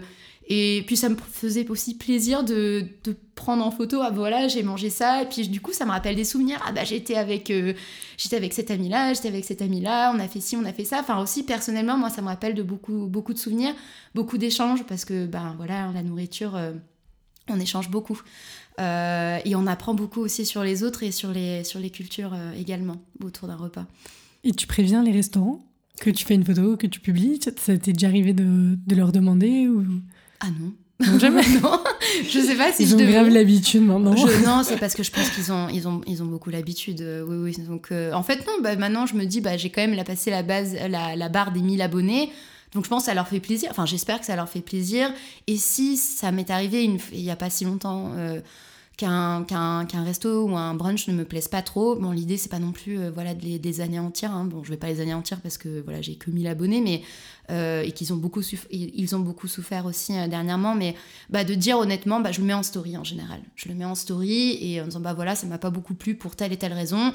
et puis, ça me faisait aussi plaisir de, de prendre en photo. Ah, voilà, j'ai mangé ça. Et puis, du coup, ça me rappelle des souvenirs. Ah, bah, j'étais avec, j'étais avec cet ami-là, j'étais avec cet ami-là, on a fait ci, on a fait ça. Enfin, aussi, personnellement, moi, ça me rappelle de beaucoup, beaucoup de souvenirs, beaucoup d'échanges, parce que, ben, voilà, la nourriture on échange beaucoup. Euh, et on apprend beaucoup aussi sur les autres et sur les, sur les cultures euh, également autour d'un repas. Et tu préviens les restaurants que tu fais une photo, que tu publies? Ça t'est déjà arrivé de, de, leur demander ou... Ah non. Non, jamais. [laughs] non, je sais pas si ils je ont grave l'habitude maintenant. non, c'est parce que je pense qu'ils ont, ils ont, ils ont beaucoup l'habitude. Euh, oui, oui. Donc, en fait, non. Bah, maintenant, je me dis, bah, j'ai quand même la passé la base, la, la barre des 1000 abonnés. Donc je pense que ça leur fait plaisir, enfin j'espère que ça leur fait plaisir. Et si ça m'est arrivé il n'y a pas si longtemps euh, qu'un qu'un resto ou un brunch ne me plaise pas trop, bon l'idée c'est pas non plus euh, voilà de les, anéantir, hein. bon je vais pas les anéantir parce que voilà j'ai que 1000 abonnés, mais euh, et qu'ils ont beaucoup ont beaucoup souffert aussi dernièrement, mais bah, de dire honnêtement bah, je le mets en story en général, je le mets en story et en disant bah voilà ça m'a pas beaucoup plu pour telle et telle raison,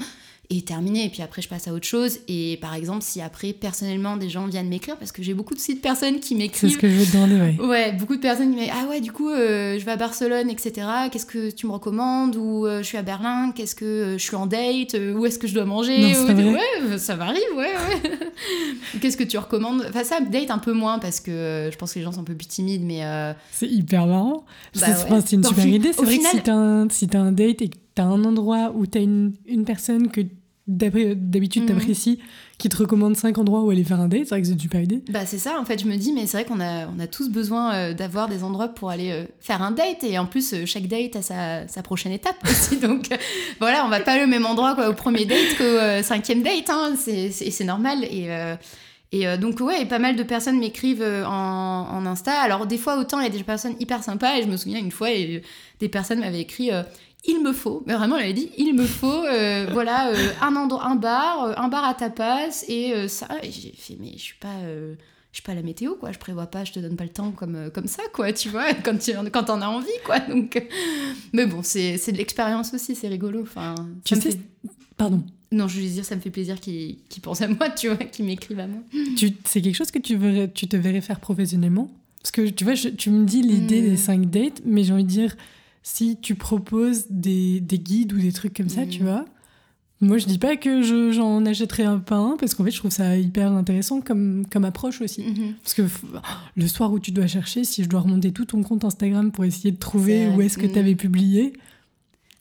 et terminé. Et puis après, je passe à autre chose. Et par exemple, si après, personnellement, des gens viennent m'écrire, parce que j'ai beaucoup de sites personnes qui m'écrivent. C'est ce que je veux te demander, ouais. Ouais, beaucoup de personnes qui m'écrivent Ah ouais, du coup, euh, je vais à Barcelone, etc. Qu'est-ce que tu me recommandes? Ou euh, je suis à Berlin, qu'est-ce que euh, je suis en date? Où est-ce que je dois manger? Ouais, ça m'arrive, ouais, ouais. [laughs] qu'est-ce que tu recommandes? Enfin, ça, date un peu moins, parce que je pense que les gens sont un peu plus timides, mais. C'est hyper marrant. Bah c'est une super idée. C'est vrai que si t'as un, si un date et que t'as un endroit où t'as une, une personne que d'habitude t'apprécies, mhm. qui te recommande cinq endroits où aller faire un date, c'est vrai que c'est une super idée. Bah c'est ça, en fait je me dis, mais c'est vrai qu'on a, on a tous besoin euh, d'avoir des endroits pour aller euh, faire un date, et en plus euh, chaque date a sa, sa prochaine étape [laughs] aussi, donc voilà, on va pas au même endroit quoi, au premier date qu'au cinquième date, hein, c'est normal, et... Et donc, ouais, pas mal de personnes m'écrivent en, en, Insta. Alors, des fois, autant il y a des personnes hyper sympas. Et je me souviens une fois, et, des personnes m'avaient écrit il me faut, mais vraiment elle avait dit il me faut, euh, [laughs] voilà, euh, un, endroit, un bar, euh, un bar à tapas et ça. Et j'ai fait mais je suis pas, je suis pas la météo quoi, je prévois pas, je te donne pas le temps comme comme ça quoi, tu vois, [laughs] quand tu quand en as envie quoi. Donc, mais bon c'est de l'expérience aussi, c'est rigolo. Enfin, tu sais, pardon. Non, je veux dire, ça me fait plaisir qu'ils pensent à moi, tu vois, qu'ils m'écrivent à moi. C'est quelque chose que tu, verrais, tu te verrais faire professionnellement? Parce que tu vois, tu me dis l'idée des 5 hmm. dates, mais j'ai envie de dire, si tu proposes des, des, guides ou des trucs comme ça, tu mm. vois, Moi, je dis pas que je- j'en achèterai un pas un, parce qu'en fait, je trouve ça hyper intéressant comme, comme approche aussi. Mhm. Parce que f- le soir où tu dois chercher, si je dois remonter tout ton compte Instagram pour essayer de trouver où est-ce que Mm. tu avais publié,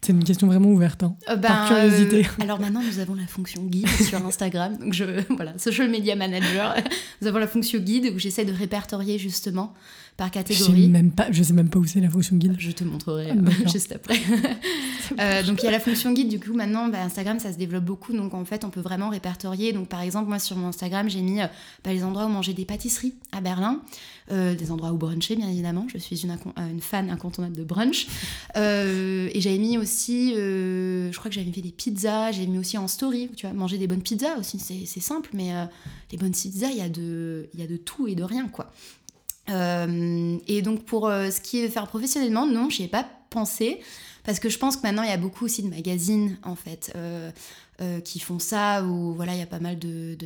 c'est une question vraiment ouverte. hein. Euh, Par curiosité. euh, alors maintenant, nous avons la fonction guide [laughs] sur Instagram. Donc je, voilà, social media manager. Nous avons la fonction guide où j'essaie de répertorier justement par Je sais, catégorie. même pas, je sais même pas où c'est la fonction guide. Je te montrerai Ah, [laughs] juste après. [laughs] Euh, donc il y a la fonction guide, du coup maintenant bah, Instagram ça se développe beaucoup, donc en fait on peut vraiment répertorier. Donc par exemple moi sur mon Instagram j'ai mis euh, bah, les endroits où manger des pâtisseries à Berlin, euh, des endroits où bruncher bien évidemment, je suis une, fan incontournable de brunch. Euh, et j'avais mis aussi, je crois que j'avais fait des pizzas, j'ai mis aussi en story, tu vois, manger des bonnes pizzas aussi, c'est simple, mais les bonnes pizzas il y, a de- il y a de tout et de rien quoi. Euh, et donc pour euh, ce qui est faire professionnellement, non, j'y ai pas pensé. Parce que je pense que maintenant il y a beaucoup aussi de magazines en fait euh, qui font ça ou voilà il y a pas mal de,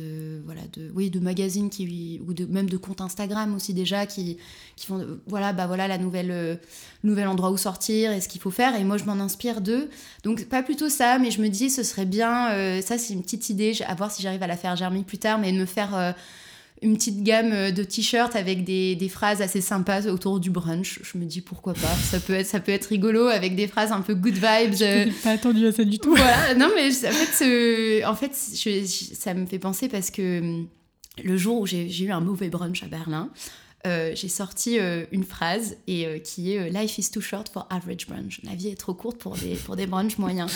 voilà de oui de magazines qui ou même de comptes Instagram aussi déjà qui qui font voilà bah voilà la nouvelle nouvel endroit où sortir et ce qu'il faut faire. Et moi je m'en inspire d'eux. Donc pas plutôt ça mais je me dis ce serait bien ça c'est une petite idée à voir si j'arrive à la faire germer plus tard mais de me faire une petite gamme euh, de t-shirts avec des, des phrases assez sympas autour du brunch. Je me dis pourquoi pas? Ça peut être, ça peut être rigolo avec des phrases un peu good vibes. euh, J'ai pas attendu à ça du tout. voilà, non mais en fait, ce- en fait je- je- ça me fait penser parce que hum, le jour où j'ai j'ai eu un mauvais brunch à Berlin, euh, j'ai sorti euh, une phrase et euh, qui est Life is too short for average brunch. La vie est trop courte pour des, pour des brunchs moyens.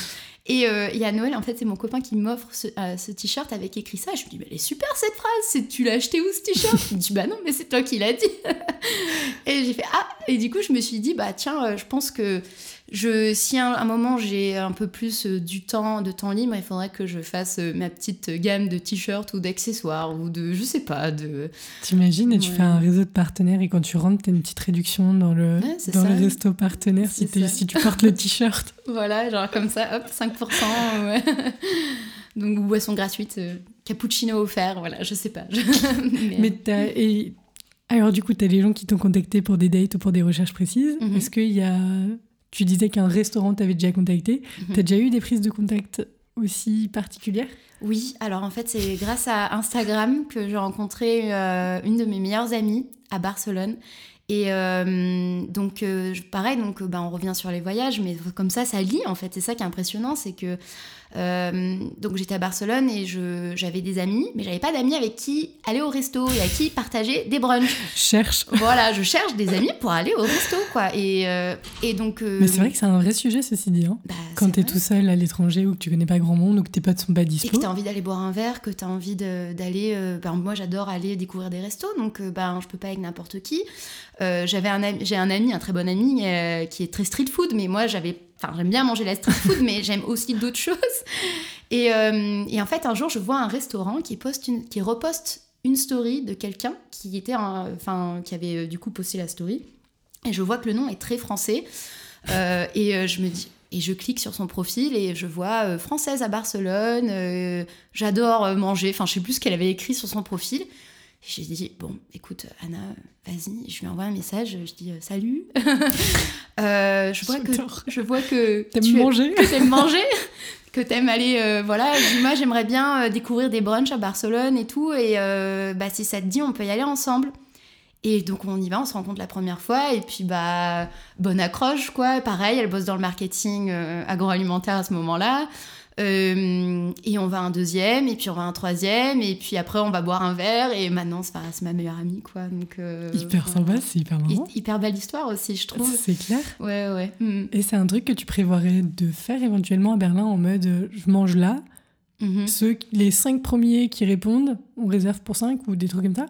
Et a Noël, en fait, c'est mon copain qui m'offre ce, t-shirt avec écrit ça. Je me dis, mais elle est super cette phrase, tu l'as acheté où ce t-shirt? Il me dit, bah non, mais c'est toi qui l'as dit. [laughs] et j'ai fait, ah Et du coup, je me suis dit, bah tiens, je pense que je, si à un, un moment j'ai un peu plus euh, du temps, de temps libre, il faudrait que je fasse euh, ma petite gamme de t-shirts ou d'accessoires ou de, je sais pas, de. T'imagines et tu Ouais. fais un réseau de partenaires et quand tu rentres, t'as une petite réduction dans le, Ouais, dans ça. le resto partenaire si, si tu portes le t-shirt. [laughs] Voilà, genre comme ça, hop, 5%. ouais. [laughs] Donc, boisson gratuite, euh, cappuccino offert, voilà, je sais pas. [laughs] Mais, Mais t'as- et alors du coup, t'as des gens qui t'ont contacté pour des dates ou pour des recherches précises. Mhm. Est-ce qu'il y a... Tu disais qu'un restaurant t'avait déjà contacté. Mhm. T'as déjà eu des prises de contact aussi particulières? Oui, alors en fait, c'est grâce à Instagram que j'ai rencontré euh, une de mes meilleures amies à Barcelone. Et euh, donc, euh, pareil, donc, bah, on revient sur les voyages, mais comme ça, ça lie en fait. C'est ça qui est impressionnant, c'est que euh, donc j'étais à Barcelone et je- j'avais des amis, mais j'avais pas d'amis avec qui aller au resto et à qui partager des brunchs. [laughs] Cherche. voilà, je cherche des amis pour aller au resto, quoi. Et, euh, et donc. euh, Mais c'est vrai que c'est un vrai sujet, ceci dit. hein. bah, Quand t'es tout seul à l'étranger ou que tu connais pas grand monde ou que tes potes sont pas Et dispo. que tu as envie d'aller boire un verre, que tu as envie d'aller. ben, moi, j'adore aller découvrir des restos, donc ben, je peux pas avec n'importe qui. J'avais un J'ai un ami, un très bon ami, qui est très street food, mais moi, j'avais. Enfin, j'aime bien manger la street food, mais j'aime aussi d'autres [laughs] choses. Et, euh, et en fait, un jour, je vois un restaurant qui, poste qui reposte une story de quelqu'un qui, était enfin, qui avait euh, du coup posté la story. Et je vois que le nom est très français. Euh, et je me dis. Et je clique sur son profil et je vois française à Barcelone, j'adore manger, enfin je sais plus ce qu'elle avait écrit sur son profil. J'ai dit, bon, écoute, Anna, vas-y, je lui envoie un message, je dis euh, salut. [laughs] Euh, je, vois que, je vois que T'aimes manger que t'aimes manger, que t'aimes aller, euh, voilà. Dis, moi, j'aimerais bien euh, découvrir des brunchs à Barcelone et tout. Et euh, bah, si ça te dit, on peut y aller ensemble. Et donc, on y va, on se rencontre la première fois. Et puis, bah, bonne accroche, quoi. Pareil, elle bosse dans le marketing agroalimentaire à ce moment-là. Euh, et on va un deuxième, et puis on va un troisième, et puis après on va boire un verre, et maintenant c'est ma meilleure amie, quoi. Donc, euh, Hyper voilà. sympa, c'est hyper marrant. Hy- Hyper belle histoire aussi, je trouve. C'est clair. Ouais, ouais. Mm. Et c'est un truc que tu prévoirais de faire éventuellement à Berlin en mode je mange là. Mhm. Ceux, les cinq premiers qui répondent, on réserve pour cinq ou des trucs comme ça?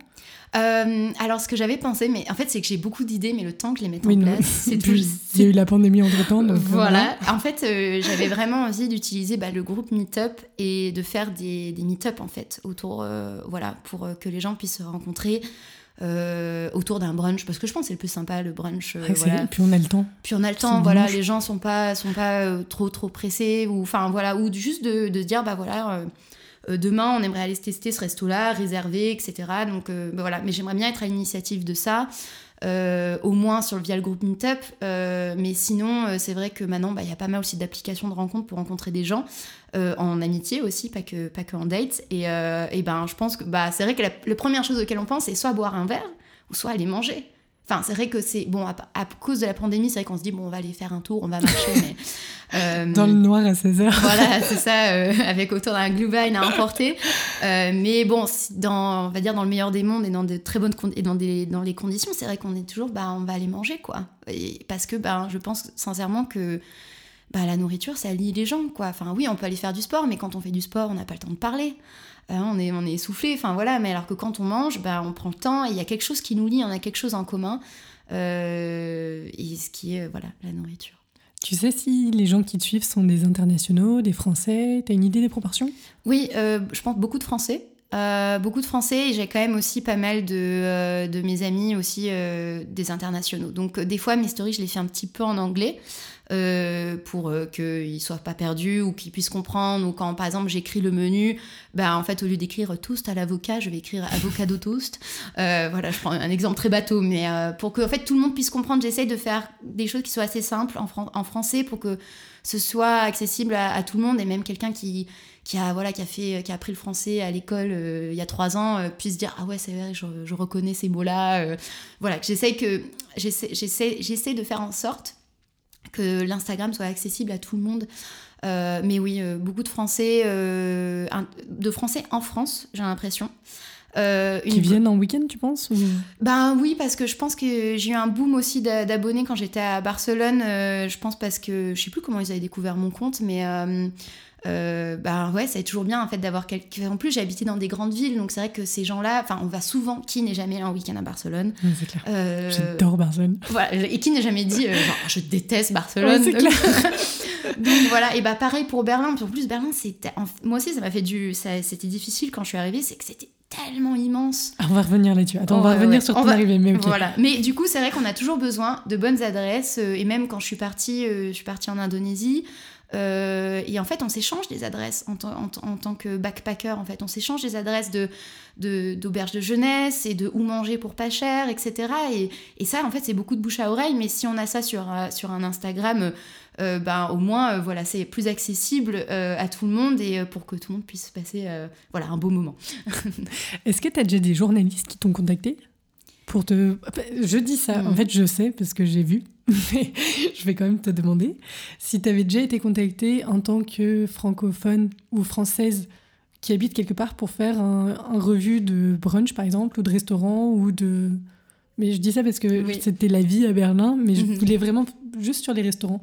Euh, alors, ce que j'avais pensé, mais en fait, c'est que j'ai beaucoup d'idées, mais le temps que je les mette Oui, en place, c'est [laughs] tout. il y a eu la pandémie entre temps. Donc, euh, voilà. En fait, euh, j'avais vraiment envie d'utiliser bah, le groupe Meetup et de faire des, des Meetup, en fait, autour, euh, voilà, pour que les gens puissent se rencontrer euh, autour d'un brunch, parce que je pense que c'est le plus sympa, le brunch. euh, voilà. Puis on a le temps. Puis on a le temps, voilà, dimanche. les gens sont pas, sont pas euh, trop, trop pressés, ou enfin voilà, ou juste de, de se dire, bah voilà, euh, demain on aimerait aller se tester ce resto-là, réserver, etc. Donc bah, voilà, mais j'aimerais bien être à l'initiative de ça. au moins sur, via le groupe Meetup. mais sinon, c'est vrai que maintenant, bah, il y a pas mal aussi d'applications de rencontres pour rencontrer des gens. En amitié aussi, pas que, pas que en date. Et, et ben, je pense que bah, c'est vrai que la, la, première chose auquel on pense, c'est soit boire un verre, ou soit aller manger. Enfin, c'est vrai que c'est. Bon, à, cause de la pandémie, c'est vrai qu'on se dit, bon, on va aller faire un tour, on va marcher, mais. [laughs] Euh, dans le noir à 16h. voilà, c'est ça, euh, avec autour d'un Glühwein à emporter. Euh, mais bon, dans, on va dire dans le meilleur des mondes et dans de très bonnes et dans, des, dans les conditions, c'est vrai qu'on est toujours, bah, on va aller manger, quoi. Et parce que, bah, je pense sincèrement que bah, la nourriture, ça lie les gens, quoi. Enfin, oui, on peut aller faire du sport, mais quand on fait du sport, on n'a pas le temps de parler. Hein, on, est, on est essoufflé, enfin voilà, mais alors que quand on mange, bah, on prend le temps, il y a quelque chose qui nous lie, on a quelque chose en commun, euh, et ce qui est voilà, la nourriture. Tu sais si les gens qui te suivent sont des internationaux, des Français? Tu as une idée des proportions? Oui, euh, je pense beaucoup de Français. Euh, beaucoup de Français et j'ai quand même aussi pas mal de, de mes amis aussi des internationaux. Donc des fois mes stories je les fais un petit peu en anglais euh, pour euh, qu'ils ne soient pas perdus ou qu'ils puissent comprendre. Ou quand, par exemple, j'écris le menu, bah, en fait, au lieu d'écrire toast à l'avocat, je vais écrire avocado toast. Euh, voilà, je prends un exemple très bateau, mais pour que en fait, tout le monde puisse comprendre, j'essaye de faire des choses qui soient assez simples en, français pour que ce soit accessible à, tout le monde et même quelqu'un qui, qui a voilà qui qui a appris le français à l'école il y a trois ans puisse dire ah ouais c'est vrai je, reconnais ces mots là voilà j'essaie j'essaie de faire en sorte que l'Instagram soit accessible à tout le monde. Euh, mais oui, euh, beaucoup de Français, euh, de Français en France, j'ai l'impression. Qui viennent en week-end, tu penses Ben oui, parce que je pense que j'ai eu un boom aussi d'abonnés quand j'étais à Barcelone. je pense parce que je sais plus comment ils avaient découvert mon compte, mais euh, bah ouais, c'est toujours bien en fait d'avoir quelqu'un. En plus, j'ai habité dans des grandes villes, donc c'est vrai que ces gens-là, enfin, on va souvent. Qui n'est jamais allé en week-end à Barcelone C'est clair. Euh, J'adore Barcelone. Voilà, et qui n'est jamais dit, euh, genre, je déteste Barcelone. Ouais, clair. [laughs] donc voilà, et bah pareil pour Berlin. En plus, Berlin, c'était. Moi aussi, ça m'a fait du. C'était difficile quand je suis arrivée, c'est que c'était tellement immense. Ah, on va revenir là-dessus. Attends, on va revenir sur ton arrivée. Mais Voilà. Mais du coup, c'est vrai qu'on a toujours besoin de bonnes adresses. et même quand je suis partie, je suis partie en Indonésie. Euh, et en fait, on s'échange des adresses en, tant que backpacker. En fait, on s'échange des adresses de d'auberges de, jeunesse et de où manger pour pas cher, etc. Et, et ça, en fait, c'est beaucoup de bouche à oreille. Mais si on a ça sur, euh, sur un Instagram, euh, ben, au moins, voilà, c'est plus accessible à tout le monde et pour que tout le monde puisse passer voilà, un beau moment. [laughs] Est-ce que tu as déjà des journalistes qui t'ont contacté? Pour te... Je dis ça, en mm. fait, je sais parce que j'ai vu [laughs] mais je vais quand même te demander si tu avais déjà été contactée en tant que francophone ou française qui habite quelque part pour faire un, revue de brunch, par exemple, ou de restaurant, ou de... Mais je dis ça parce que c'était la vie à Berlin, mais je mhm. voulais vraiment juste sur les restaurants.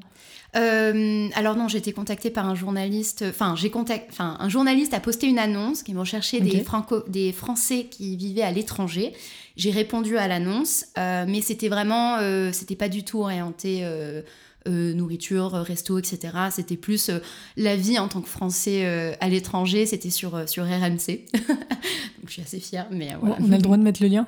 Euh, alors non, j'ai été contactée par un journaliste. Enfin, j'ai contact, enfin, un journaliste a posté une annonce qui m'ont cherché des, franco, des Français qui vivaient à l'étranger. J'ai répondu à l'annonce, euh, mais c'était vraiment, euh, c'était pas du tout orienté. nourriture, resto, etc. C'était plus la vie en tant que Français à l'étranger, c'était sur, sur RMC. [laughs] Donc je suis assez fière. Mais, On a le droit de mettre le lien?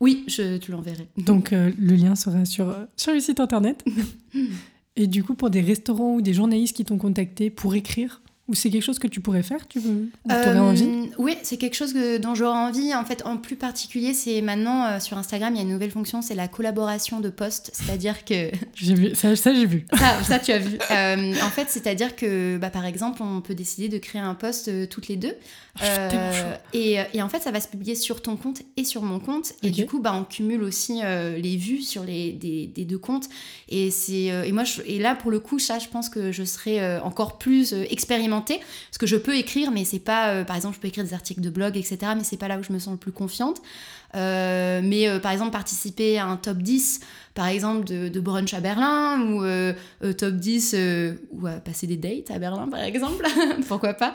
Oui, je te l'enverrai. Donc le lien sera sur, sur le site internet. [laughs] Et du coup, pour des restaurants ou des journalistes qui t'ont contacté pour écrire ou c'est quelque chose que tu pourrais faire Tu veux aurais envie euh, Oui, c'est quelque chose dont j'aurais envie. En fait, en plus particulier, c'est maintenant euh, sur Instagram, il y a une nouvelle fonction, c'est la collaboration de posts. C'est-à-dire que. [laughs] J'ai vu, ça, j'ai vu. Ça, tu as vu. Euh, en fait, c'est-à-dire que, bah, par exemple, on peut décider de créer un post toutes les deux. Ah, et, et, en fait, ça va se publier sur ton compte et sur mon compte. Et du coup, bah, on cumule aussi les vues sur les des, des deux comptes. Et c'est et moi, je, et là, pour le coup, ça, je pense que je serais encore plus expérimentée parce que je peux écrire, mais c'est pas, euh, par exemple, je peux écrire des articles de blog, etc., mais c'est pas là où je me sens le plus confiante. Euh, mais euh, par exemple, participer à un top 10, par exemple, de, brunch à Berlin, ou top 10, ou passer des dates à Berlin, par exemple, [laughs] pourquoi pas.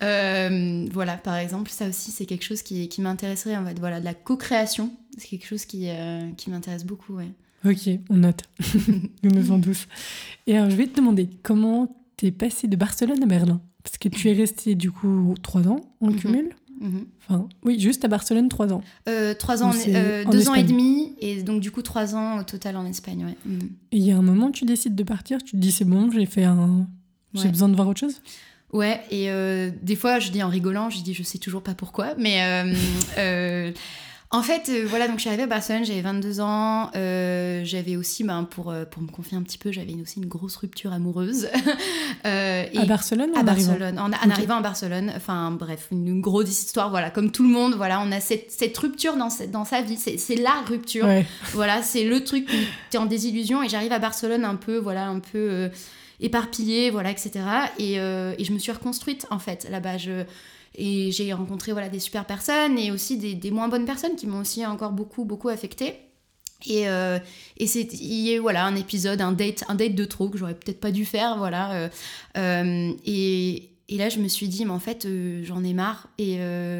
voilà, par exemple, ça aussi, c'est quelque chose qui, qui m'intéresserait, en fait, voilà, de la co-création, c'est quelque chose qui, qui m'intéresse beaucoup, ouais. Ok, on note. [laughs] Nous nous en douce. Et alors, je vais te demander, comment t'es passé de Barcelone à Berlin Parce que tu es resté du coup trois ans en mhm. cumul mhm. Enfin, oui, juste à Barcelone, trois ans. Euh, trois ans, euh, deux ans et demi, et donc du coup trois ans au total en Espagne, ouais. Mhm. Et il y a un moment, tu décides de partir, tu te dis c'est bon, j'ai fait un, j'ai besoin de voir autre chose? Ouais, et euh, des fois je dis en rigolant, je dis je sais toujours pas pourquoi, mais [laughs] En fait, euh, voilà, donc je suis arrivée à Barcelone, j'avais 22 ans. euh, j'avais aussi, ben, pour, euh, pour me confier un petit peu, j'avais aussi une grosse rupture amoureuse. [laughs] Euh, et- À Barcelone à en arrivant Barcelone, en, arrivant à Barcelone. Enfin, bref, une, une grosse histoire, voilà, comme tout le monde, voilà, on a cette, cette rupture dans, sa- dans sa vie. C'est la rupture. Ouais. Voilà, c'est le truc où t'es en désillusion et j'arrive à Barcelone un peu, voilà, un peu éparpillée, voilà, etc. Et, et je me suis reconstruite en fait là-bas. Je, et j'ai rencontré voilà des super personnes et aussi des, moins bonnes personnes qui m'ont aussi encore beaucoup beaucoup affectée. Et, euh, et c'est il y a eu, voilà un épisode, un date, un date de trop que j'aurais peut-être pas dû faire, voilà. euh, euh, et, et là je me suis dit mais en fait j'en ai marre et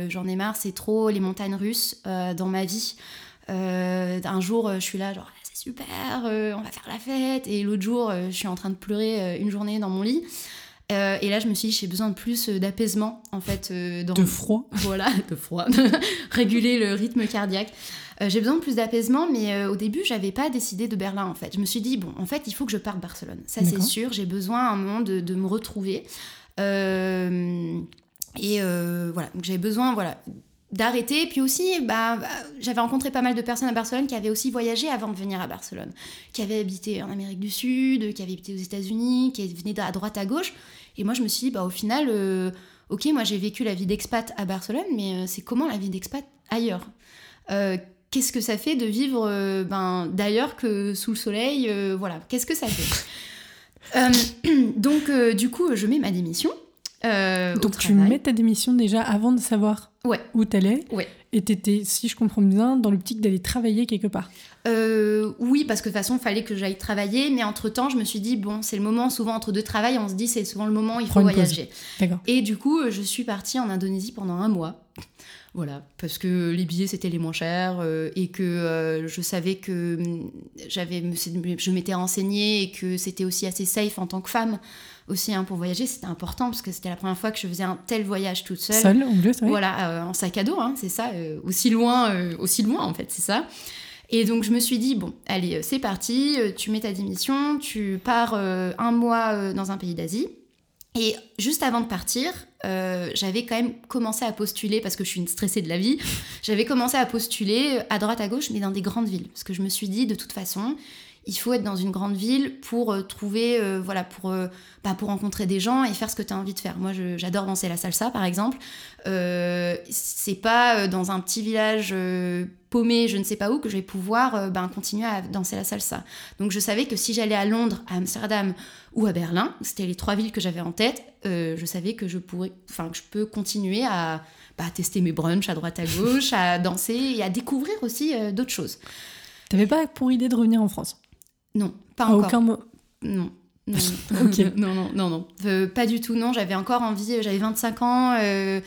j'en ai marre, c'est trop les montagnes russes dans ma vie. Un jour, je suis là, genre, Ah, c'est super, on va faire la fête. Et l'autre jour, je suis en train de pleurer une journée dans mon lit. Euh, et là, je me suis dit, j'ai besoin de plus euh, d'apaisement, en fait. euh, dans... De froid. Voilà, [laughs] de froid. [laughs] Réguler le rythme cardiaque. Euh, j'ai besoin de plus d'apaisement, mais au début, j'avais pas décidé de Berlin, en fait. Je me suis dit, bon, en fait, il faut que je parte Barcelone. Ça, c'est sûr. J'ai besoin à un moment de, de me retrouver. Et voilà, donc j'avais besoin, voilà, d'arrêter. Puis aussi, bah, j'avais rencontré pas mal de personnes à Barcelone qui avaient aussi voyagé avant de venir à Barcelone, qui avaient habité en Amérique du Sud, qui avaient habité aux États-Unis, qui venaient à droite à gauche. Et moi, je me suis dit, bah, au final, euh, ok, moi j'ai vécu la vie d'expat à Barcelone, mais euh, c'est comment la vie d'expat ailleurs? Euh, Qu'est-ce que ça fait de vivre euh, ben, d'ailleurs que sous le soleil Voilà, qu'est-ce que ça fait? [laughs] [clears throat] Donc, du coup, je mets ma démission. Euh, Donc tu mets ta démission déjà avant de savoir Ouais. où t'allais. Ouais. Et t'étais, si je comprends bien, dans l'optique d'aller travailler quelque part. Euh, oui, parce que de toute façon, il fallait que j'aille travailler, mais entre-temps, je me suis dit, bon, c'est le moment, souvent entre deux travails, on se dit, c'est souvent le moment il faut Prends voyager. Et du coup, je suis partie en Indonésie pendant un mois. Voilà, parce que les billets c'était les moins chers euh, et que euh, je savais que hum, j'avais, je m'étais renseignée et que c'était aussi assez safe en tant que femme aussi hein, pour voyager. C'était important parce que c'était la première fois que je faisais un tel voyage toute seule. Seule, en plus, ouais. Voilà, euh, en sac à dos, hein, c'est ça, euh, aussi loin, euh, aussi loin en fait, c'est ça. Et donc je me suis dit, bon, allez, c'est parti, tu mets ta démission, tu pars un mois dans un pays d'Asie. Et juste avant de partir, euh, j'avais quand même commencé à postuler, parce que je suis une stressée de la vie, j'avais commencé à postuler à droite à gauche, mais dans des grandes villes. Parce que je me suis dit, de toute façon, il faut être dans une grande ville pour euh, trouver, euh, voilà, pour, euh, bah, pour rencontrer des gens et faire ce que tu as envie de faire. Moi, j'adore danser la salsa, par exemple. C'est pas dans un petit village paumé, je ne sais pas où, que je vais pouvoir ben, continuer à danser la salsa. Donc je savais que si j'allais à Londres, à Amsterdam ou à Berlin, c'était les trois villes que j'avais en tête, je savais que je pourrais, enfin que je peux continuer à bah, tester mes brunchs à droite à gauche, à danser et à découvrir aussi d'autres choses. T'avais pas pour idée de revenir en France? Non, pas À encore. aucun moment. Non. Non, [laughs] [laughs] non, non, non, non. Euh, pas du tout, non. J'avais encore envie, j'avais 25 ans. euh,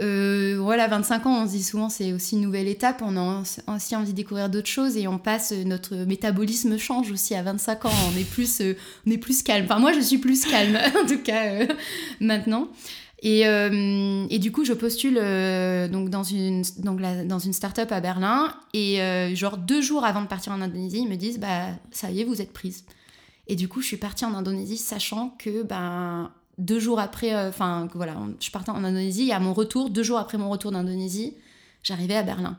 euh, voilà, 25 ans, on se dit souvent c'est aussi une nouvelle étape. On a aussi envie de découvrir d'autres choses et on passe, euh, notre métabolisme change aussi à 25 ans. On est plus, euh, on est plus calme. Enfin, moi, je suis plus calme, [laughs] en tout cas, euh, maintenant. Et, euh, et du coup, je postule euh, donc dans une, donc la- dans une start-up à Berlin. Et euh, genre deux jours avant de partir en Indonésie, ils me disent Bah, ça y est, vous êtes prise. Et du coup, je suis partie en Indonésie sachant que ben, deux jours après, enfin, voilà, je partais en Indonésie. Et à mon retour, deux jours après mon retour d'Indonésie, j'arrivais à Berlin.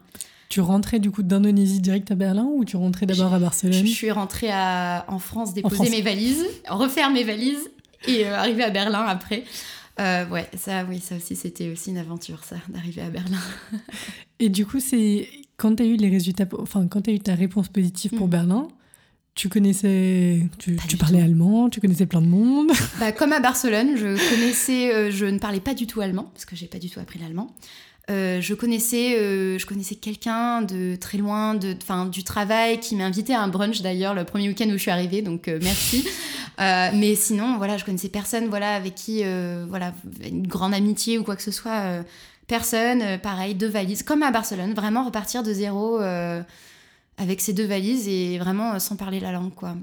Tu rentrais du coup d'Indonésie direct à Berlin ou tu rentrais d'abord à Je Barcelone suis rentrée à- en France déposer France. mes valises, refaire mes valises et arriver à Berlin après. Euh, ouais, ça, oui, ça aussi, c'était aussi une aventure, ça, d'arriver à Berlin. [laughs] Et du coup, c'est quand tu as eu les résultats, enfin quand tu as eu ta réponse positive pour Mhm. Berlin, tu connaissais, tu, parlais allemand, tu connaissais plein de monde. Bah, comme à Barcelone, je connaissais, euh, je ne parlais pas du tout allemand parce que j'ai pas du tout appris l'allemand. Euh, je connaissais, euh, je connaissais quelqu'un de très loin, de, enfin, du travail, qui m'a invité à un brunch d'ailleurs le premier week-end où je suis arrivée, donc euh, merci. [laughs] Mais sinon, voilà, je connaissais personne, voilà, avec qui, voilà, une grande amitié ou quoi que ce soit. personne, pareil, deux valises, comme à Barcelone, vraiment repartir de zéro avec ces deux valises et vraiment sans parler la langue, quoi.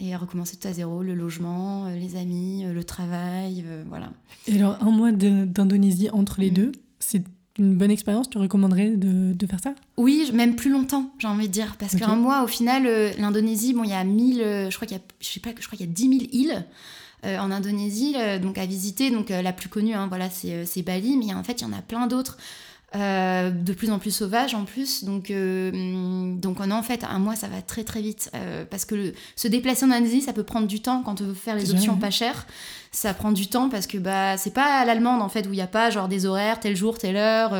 Et recommencer tout à zéro, le logement, les amis, le travail, euh, voilà. Et alors, un mois d'Indonésie entre les Mhm. deux, c'est une bonne expérience Tu recommanderais de, de faire ça? Oui, même plus longtemps, j'ai envie de dire. Parce qu'un mois, au final, euh, l'Indonésie, bon, il y a 1000, euh, je crois qu'il y a, je sais pas, je crois qu'il y a 10 000 îles euh, en Indonésie, donc à visiter. Donc la plus connue, hein, voilà, c'est c'est Bali, mais en fait, il y en a plein d'autres. Euh, de plus en plus sauvage en plus. Donc, euh, donc en fait, un mois, ça va très très vite. Euh, parce que se déplacer en Indonésie, ça peut prendre du temps quand on veut faire les options pas chères. Ça prend du temps parce que bah, c'est pas à l'allemande en fait, où il n'y a pas genre des horaires, tel jour, telle heure.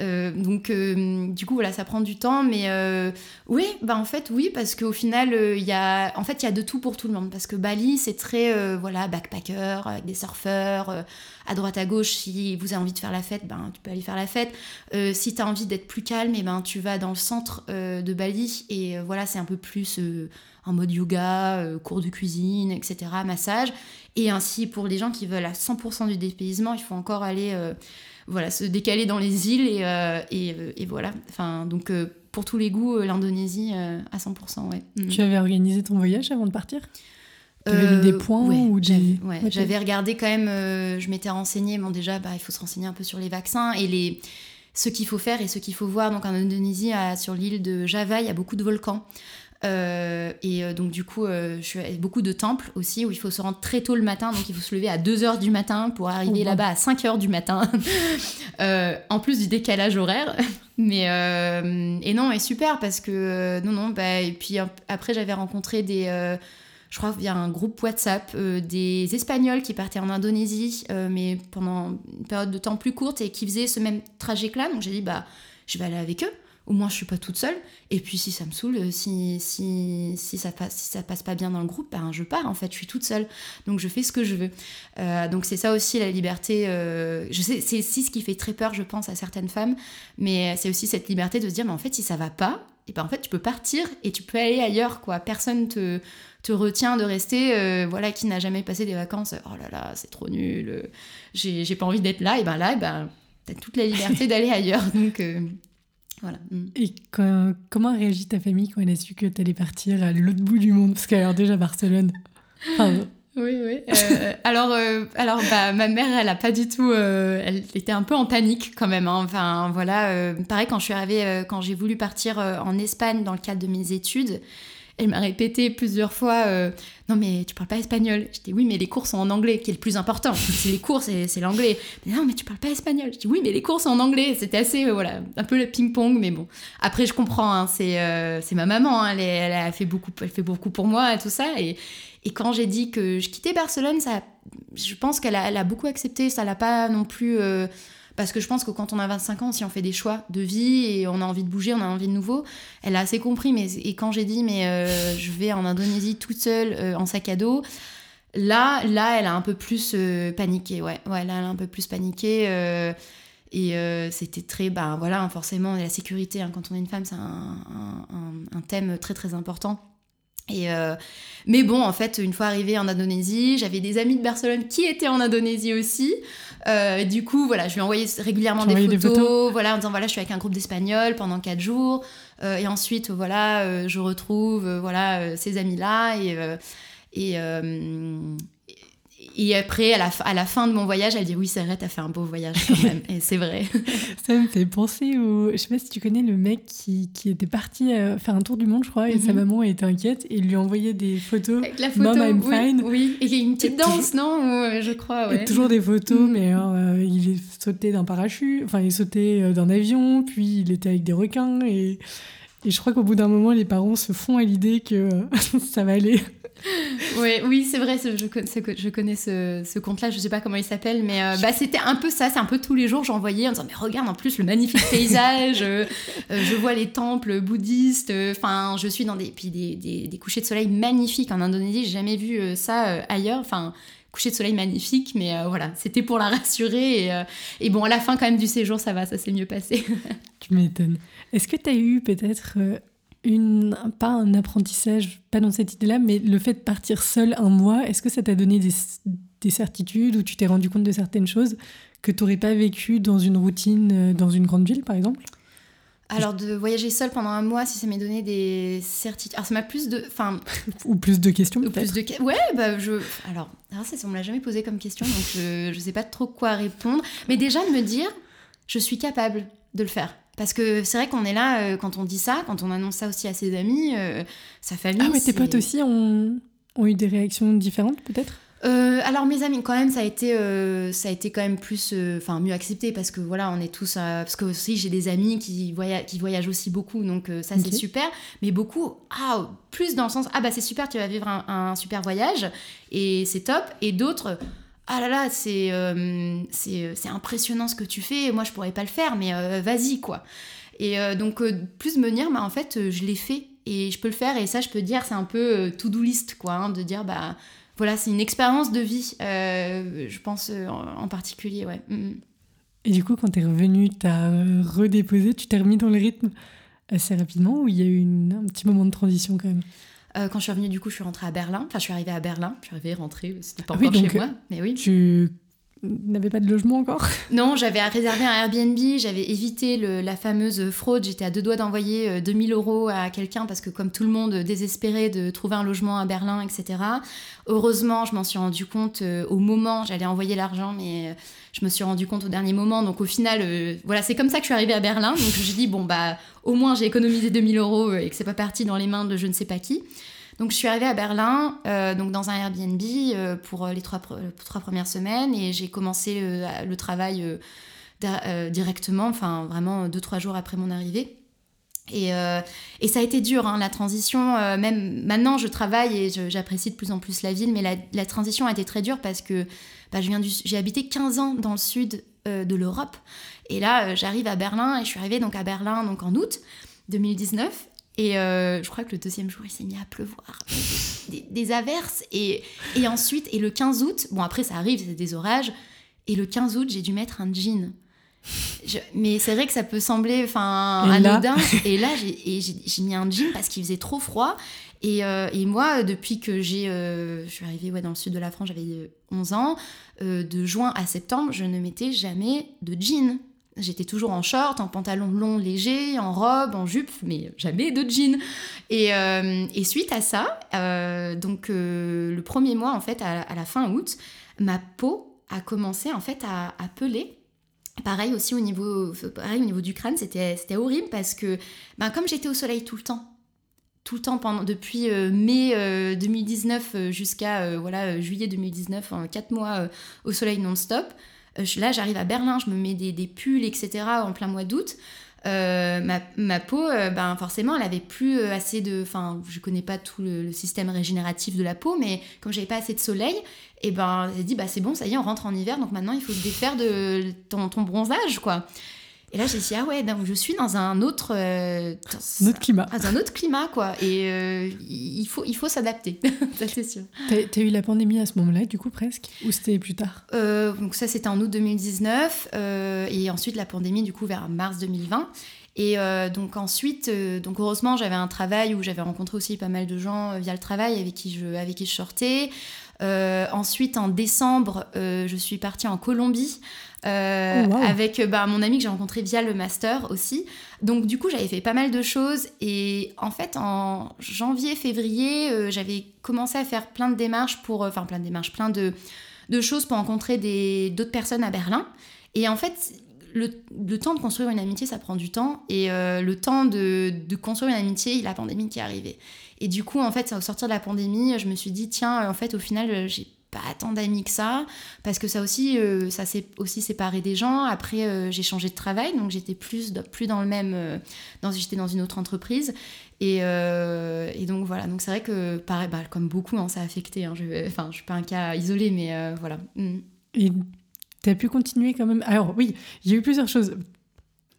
Euh, donc, euh, du coup, voilà, ça prend du temps. Mais euh, oui, bah, en fait, oui, parce qu'au final, il y a, en fait, il y a de tout pour tout le monde. Parce que Bali, c'est très, voilà, backpacker, avec des surfeurs, à droite, à gauche. Si vous avez envie de faire la fête, ben, tu peux aller faire la fête. si tu as envie d'être plus calme, et eh ben, tu vas dans le centre de Bali. Et voilà, c'est un peu plus en mode yoga, cours de cuisine, etc., massage. Et ainsi, pour les gens qui veulent à 100% du dépaysement, il faut encore aller voilà, se décaler dans les îles et, euh, euh, et, voilà. Enfin, donc euh, pour tous les goûts, l'Indonésie à 100%. Ouais. Mm. Tu avais organisé ton voyage avant de partir? Tu avais mis des points ou des... J'avais regardé quand même, je m'étais renseignée, bon déjà bah, il faut se renseigner un peu sur les vaccins et les, ce qu'il faut faire et ce qu'il faut voir. Donc en Indonésie, sur l'île de Java, il y a beaucoup de volcans. Euh, et euh, donc du coup, euh, je suis beaucoup de temples aussi où il faut se rendre très tôt le matin, donc il faut se lever à 2h du matin pour arriver là-bas à 5h du matin, [laughs] en plus du décalage horaire. [laughs] Mais et non, et super parce que non non bah et puis après j'avais rencontré des je crois via un groupe WhatsApp des Espagnols qui partaient en Indonésie, mais pendant une période de temps plus courte et qui faisaient ce même trajet que là. Donc j'ai dit bah je vais aller avec eux au moins je suis pas toute seule. Et puis si ça me saoule, euh, si, si, si, ça, passe, si ça passe pas bien dans le groupe, ben, je pars en fait, je suis toute seule. Donc je fais ce que je veux. Euh, donc c'est ça aussi la liberté. Euh, je sais, c'est aussi ce qui fait très peur, je pense, à certaines femmes. Mais c'est aussi cette liberté de se dire, mais en fait, si ça va pas, et ben en fait tu peux partir et tu peux aller ailleurs quoi. Personne te, te retient de rester, voilà, qui n'a jamais passé des vacances. Oh là là, c'est trop nul. J'ai pas envie d'être là. Et ben là, et ben t'as toute la liberté [laughs] d'aller ailleurs. Donc voilà. Mm. Et comment a réagi ta famille quand elle a su que tu allais partir à l'autre bout du monde? Parce qu'elle déjà Barcelone. oui, oui. Euh, alors, euh, alors bah, ma mère, elle a pas du tout. Euh, elle était un peu en panique quand même. Hein. Enfin, voilà. pareil, quand je suis arrivée, quand j'ai voulu partir en Espagne dans le cadre de mes études, elle m'a répété plusieurs fois euh, Non, mais tu parles pas espagnol. Je dis Oui, mais les cours sont en anglais, qui est le plus important. [laughs] C'est les cours, c'est l'anglais. Non, mais tu parles pas espagnol. Je dis Oui, mais les cours sont en anglais. C'était assez, euh, voilà, un peu le ping-pong, mais bon. Après, je comprends, hein, euh, c'est ma maman. Hein, elle, a fait beaucoup, elle fait beaucoup pour moi et tout ça. Et, et quand j'ai dit que je quittais Barcelone, ça, je pense qu'elle a, a, beaucoup accepté. Ça l'a pas non plus. Parce que je pense que quand on a 25 ans, si on fait des choix de vie et on a envie de bouger, on a envie de nouveau, elle a assez compris. Mais, et quand j'ai dit, mais euh, je vais en Indonésie toute seule euh, en sac à dos, là, là, elle a un peu plus euh, paniqué. Ouais, ouais, là, elle a un peu plus paniqué. et c'était très, ben voilà, forcément, la sécurité, hein, quand on est une femme, c'est un, un, thème très très important. Et mais bon, en fait, une fois arrivée en Indonésie, j'avais des amis de Barcelone qui étaient en Indonésie aussi. Euh, du coup, voilà, je lui envoyais régulièrement des photos, voilà, en disant voilà, je suis avec un groupe d'Espagnols pendant quatre jours. Euh, et ensuite, voilà, euh, je retrouve voilà ces amis-là et et, et après, à la, à la, fin de mon voyage, elle dit Oui, c'est vrai, t'as fait un beau voyage quand même. et c'est vrai. [laughs] Ça me fait penser au. Je sais pas si tu connais le mec qui, qui était parti euh, faire un tour du monde, je crois, et sa mhm. maman était inquiète et lui envoyait des photos. Avec la photo, I'm oui, fine. Oui, et une petite danse, non Je crois, ouais. Et toujours des photos, mhm. mais euh, il est sauté d'un parachute, enfin, il est sauté euh, d'un avion, puis il était avec des requins et. Et je crois qu'au bout d'un moment, les parents se font à l'idée que [laughs] ça va aller. [laughs] oui, oui c'est vrai, je je connais ce, ce conte-là, je sais pas comment il s'appelle, mais euh, bah, c'était un peu ça, c'est un peu tous les jours, j'envoyais en disant, mais regarde en plus le magnifique paysage, euh, euh, je vois les temples bouddhistes, enfin, je suis dans des, puis des, des, couchers de soleil magnifiques en Indonésie, j'ai jamais vu ça ailleurs, enfin, coucher de soleil magnifique, mais voilà, c'était pour la rassurer, et, et, bon, à la fin quand même du séjour, ça va, ça s'est mieux passé. [laughs] tu m'étonnes. Est-ce que tu as eu peut-être une, pas un apprentissage, pas dans cette idée-là, mais le fait de partir seul un mois, est-ce que ça t'a donné des, des, certitudes ou tu t'es rendu compte de certaines choses que tu n'aurais pas vécu dans une routine, euh, dans une grande ville, par exemple? Alors de voyager seul pendant un mois, si ça m'a donné des certitudes, alors ça m'a plus de, enfin, [laughs] ou plus de questions peut-être. Plus de, ouais, bah je, alors, alors ça, on me l'a jamais posé comme question, donc je, je sais pas trop quoi répondre. Mais déjà de me dire, je suis capable de le faire. Parce que c'est vrai qu'on est là, euh, quand on dit ça, quand on annonce ça aussi à ses amis, euh, sa famille. Ah, mais tes potes aussi ont, ont, eu des réactions différentes, peut-être? Euh, alors mes amis, quand même, ça a été, euh, ça a été quand même plus, euh, enfin mieux accepté parce que voilà, on est tous, parce que aussi j'ai des amis qui voyagent, qui voyagent aussi beaucoup, donc ça c'est super. Mais beaucoup, ah, plus dans le sens, ah bah c'est super, tu vas vivre un, super voyage et c'est top. Et d'autres, ah là là, c'est, c'est, impressionnant ce que tu fais. Moi je pourrais pas le faire, mais vas-y quoi. Et donc plus me dire, bah en fait je l'ai fait et je peux le faire et ça je peux dire c'est un peu to do list quoi, hein, de dire bah voilà, c'est une expérience de vie, euh, je pense euh, en, particulier, ouais. Mm, mm. Et du coup, quand tu es revenu, tu as euh, redéposé, tu t'es remis dans le rythme assez rapidement ou il y a eu un petit moment de transition quand même? Quand je suis revenue, du coup, je suis rentrée à Berlin. Enfin, je suis arrivée à Berlin. Je suis arrivée, rentrée. C'était pas ah encore chez moi, mais oui. Tu n'avais pas de logement encore? Non, j'avais réservé un Airbnb, j'avais évité la fameuse fraude, j'étais à deux doigts d'envoyer 2000 euh, euros à quelqu'un parce que comme tout le monde désespérait de trouver un logement à Berlin, etc. Heureusement, je m'en suis rendu compte euh, au moment, j'allais envoyer l'argent, mais euh, je me suis rendu compte au dernier moment. Donc au final, voilà, c'est comme ça que je suis arrivée à Berlin. Donc j'ai dit, bon, bah au moins j'ai économisé 2000 euros et que c'est pas parti dans les mains de je ne sais pas qui. Donc je suis arrivée à Berlin, euh, donc dans un Airbnb euh, pour les trois, premières semaines et j'ai commencé le, travail euh, directement, enfin vraiment deux trois jours après mon arrivée. Et, ça a été dur, hein, la transition. même maintenant, je travaille et j'apprécie de plus en plus la ville, mais la, la, transition a été très dure parce que bah, j'ai habité 15 ans dans le sud de l'Europe. Et là, j'arrive à Berlin et je suis arrivée donc à Berlin donc en août 2019 et euh, je crois que le deuxième jour, il s'est mis à pleuvoir. Des, averses. Et, et, ensuite, et le 15 août, bon après ça arrive, c'est des orages. Et le 15 août, j'ai dû mettre un jean. mais c'est vrai que ça peut sembler enfin anodin. et là, j'ai mis un jean parce qu'il faisait trop froid. Et, euh, et moi, depuis que j'ai, euh, je suis arrivée ouais, dans le sud de la France, j'avais 11 ans, de juin à septembre, je ne mettais jamais de jean. J'étais toujours en short, en pantalon long léger, en robe, en jupe, mais jamais de jean. Et, euh, suite à ça, euh, donc euh, le premier mois en fait, à, la fin août, ma peau a commencé en fait à, peler. Pareil aussi au niveau, pareil, au niveau du crâne, c'était horrible parce que ben, comme j'étais au soleil tout le temps, tout le temps pendant depuis mai 2019 jusqu'à voilà juillet 2019, en quatre mois au soleil non-stop. Euh, là, j'arrive à Berlin, je me mets des, pulls, etc. en plein mois d'août. Euh, ma, ma, peau, euh, ben forcément, elle avait plus assez de. Enfin, je connais pas tout le, système régénératif de la peau, mais comme j'avais pas assez de soleil, et ben, j'ai dit, bah c'est bon, ça y est, on rentre en hiver, donc maintenant il faut se défaire de ton, ton bronzage, quoi. Et là, j'ai dit, ah ouais, donc je suis dans un autre, euh, autre climat. Dans un autre climat, quoi. Et euh, il faut, il faut s'adapter, [laughs] ça c'est sûr. T'as as eu la pandémie à ce moment-là, du coup, presque? Ou c'était plus tard? Euh, Donc ça, c'était en août 2019. et ensuite, la pandémie, du coup, vers mars 2020. Et donc ensuite, donc heureusement, j'avais un travail où j'avais rencontré aussi pas mal de gens via le travail avec qui je, avec qui je sortais. ensuite, en décembre, je suis partie en Colombie euh, oh, avec bah, mon ami que j'ai rencontré via le master aussi. Donc du coup, j'avais fait pas mal de choses et en fait, en janvier, février, euh, j'avais commencé à faire plein de démarches pour, euh, enfin plein de démarches, plein de, de choses pour rencontrer d'autres personnes à Berlin. Et en fait, le, le, temps de construire une amitié, ça prend du temps. Et le temps de, de, construire une amitié, il y a la pandémie qui est arrivée. Et du coup, en fait, au sortir de la pandémie, je me suis dit, tiens, en fait, au final, j'ai pas tant d'amis que ça parce que ça aussi euh, ça s'est aussi séparé des gens. Après euh, j'ai changé de travail donc j'étais plus plus dans le même euh, dans j'étais dans une autre entreprise. Et, donc voilà donc c'est vrai que pareil bah, comme beaucoup hein, ça a affecté hein, je, enfin je suis pas un cas isolé mais voilà. Mm. et tu as pu continuer quand même? Alors oui il y a eu plusieurs choses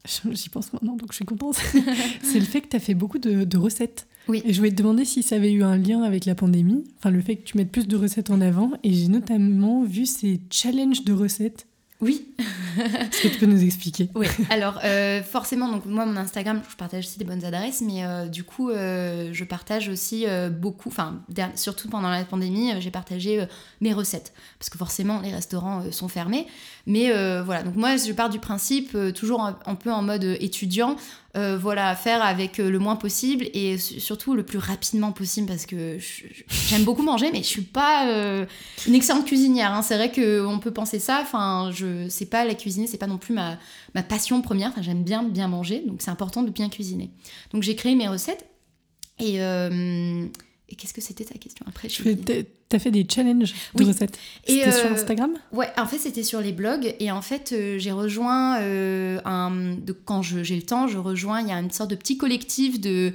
j'y pense maintenant donc je suis contente [laughs] c'est le fait que tu as fait beaucoup de, de recettes oui. Et je voulais te demander si ça avait eu un lien avec la pandémie, enfin le fait que tu mettes plus de recettes en avant. Et j'ai notamment vu ces challenges de recettes oui. [laughs] Est-ce que tu peux nous expliquer? Oui. Alors, euh, forcément, donc moi, mon Instagram, je partage aussi des bonnes adresses, mais euh, du coup, euh, je partage aussi beaucoup, enfin, surtout pendant la pandémie, j'ai partagé mes recettes. Parce que forcément, les restaurants sont fermés. Mais voilà, donc moi, je pars du principe, toujours un, peu en mode étudiant, voilà, faire avec le moins possible et surtout le plus rapidement possible parce que j'aime beaucoup manger, mais je suis pas une excellente cuisinière. Hein. C'est vrai qu'on peut penser ça. Enfin, je c'est pas la cuisiner, c'est pas non plus ma, passion première. Enfin, j'aime bien bien manger, donc c'est important de bien cuisiner. Donc j'ai créé mes recettes et, euh, et qu'est-ce que c'était ta question? Après je T'as fait des challenges de recettes C'était sur Instagram? Ouais, en fait, c'était sur les blogs. Et en fait, j'ai rejoint un. De, quand j'ai le temps, je rejoins. Il y a une sorte de petit collectif de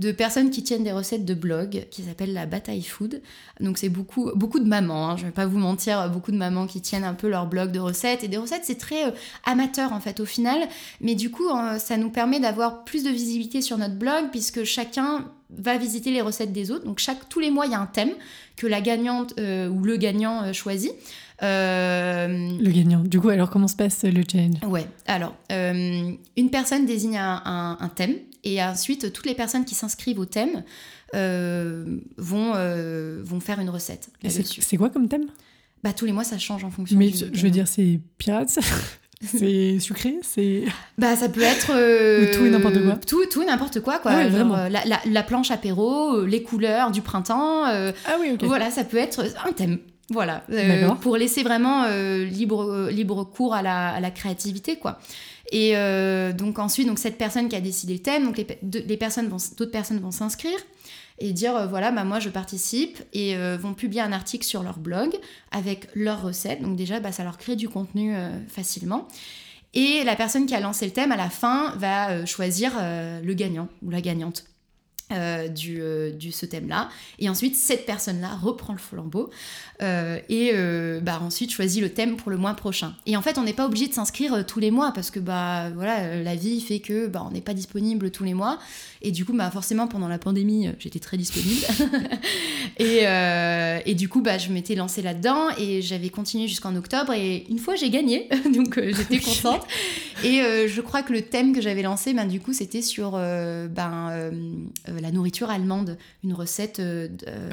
de personnes qui tiennent des recettes de blog qui s'appelle la Bataille Food. Donc c'est beaucoup, beaucoup de mamans, hein, je vais pas vous mentir, beaucoup de mamans qui tiennent un peu leur blog de recettes. Et des recettes, c'est très euh, amateur en fait au final. Mais du coup, ça nous permet d'avoir plus de visibilité sur notre blog puisque chacun va visiter les recettes des autres. Donc chaque, tous les mois, il y a un thème que la gagnante euh, ou le gagnant euh, choisit. Le gagnant. Du coup, alors comment se passe le challenge? Ouais. Alors, une personne désigne un thème et ensuite, toutes les personnes qui s'inscrivent au thème euh, vont, euh, vont faire une recette. C'est quoi comme thème? Bah, Tous les mois, ça change en fonction. Mais je veux dire, c'est pirate C'est sucré C'est. [laughs] Bah, ça peut être. Euh, tout et n'importe quoi. Tout, tout et n'importe quoi, quoi. Ah la, la, planche apéro, les couleurs du printemps. ah oui, ok. Voilà, ça peut être un thème. Voilà. pour laisser vraiment libre, libre cours à la, à la créativité, quoi. Et euh, donc ensuite, donc cette personne qui a décidé le thème, donc les, personnes d'autres personnes vont s'inscrire et dire euh, voilà, bah, moi je participe et euh, vont publier un article sur leur blog avec leurs recettes. Donc déjà, bah, ça leur crée du contenu facilement. Et la personne qui a lancé le thème, à la fin, va choisir le gagnant ou la gagnante. Du, du, ce thème-là. Et ensuite, cette personne-là reprend le flambeau euh, et euh, bah, ensuite choisit le thème pour le mois prochain. Et en fait, on n'est pas obligé de s'inscrire euh, tous les mois parce que bah, voilà, la vie fait que bah, on n'est pas disponible tous les mois. Et du coup, bah, forcément, pendant la pandémie, j'étais très disponible. [laughs] et, et, du coup, bah, je m'étais lancée là-dedans et j'avais continué jusqu'en octobre. Et une fois, j'ai gagné, [laughs] donc j'étais contente. et je crois que le thème que j'avais lancé, ben, du coup, c'était sur ben, la nourriture allemande, une recette.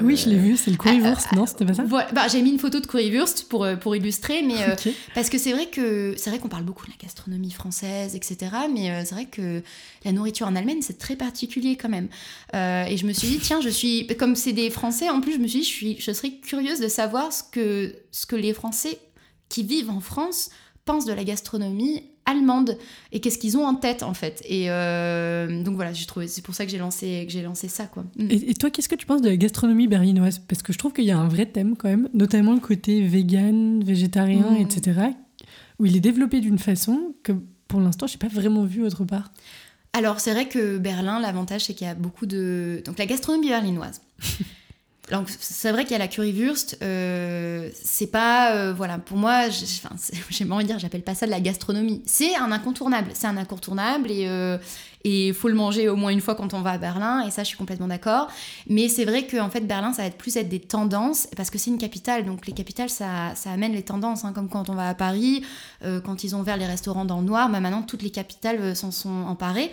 oui, je l'ai vu, c'est le currywurst, non C'était pas ça bah, j'ai mis une photo de currywurst pour, euh, pour illustrer, mais euh, parce que c'est vrai que c'est vrai qu'on parle beaucoup de la gastronomie française, etc. Mais euh, c'est vrai que la nourriture en Allemagne, c'est très particulier quand même. et je me suis dit, tiens, je suis comme c'est des Français, en plus, je me suis dit, je, suis, je serais curieuse de savoir ce que, ce que les Français qui vivent en France pensent de la gastronomie allemande et qu'est-ce qu'ils ont en tête en fait. Et euh, donc voilà, j'ai trouvé, c'est pour ça que j'ai lancé, que j'ai lancé ça quoi. Mm. Et, toi, qu'est-ce que tu penses de la gastronomie berlinoise? Parce que je trouve qu'il y a un vrai thème quand même, notamment le côté vegan, végétarien, mm. etc. Où il est développé d'une façon que pour l'instant, je n'ai pas vraiment vu autre part. Alors c'est vrai que Berlin, l'avantage c'est qu'il y a beaucoup de donc la gastronomie berlinoise. [laughs] Donc c'est vrai qu'il y a la currywurst, euh, c'est pas euh, voilà pour moi j'ai [laughs] envie de dire j'appelle pas ça de la gastronomie, c'est un incontournable, c'est un incontournable et euh, et il faut le manger au moins une fois quand on va à Berlin et ça je suis complètement d'accord. Mais c'est vrai qu'en fait Berlin ça va être plus être des tendances parce que c'est une capitale. Donc les capitales ça, ça amène les tendances hein, comme quand on va à Paris euh, quand ils ont ouvert les restaurants dans le noir. Bah maintenant toutes les capitales euh, s'en sont emparées.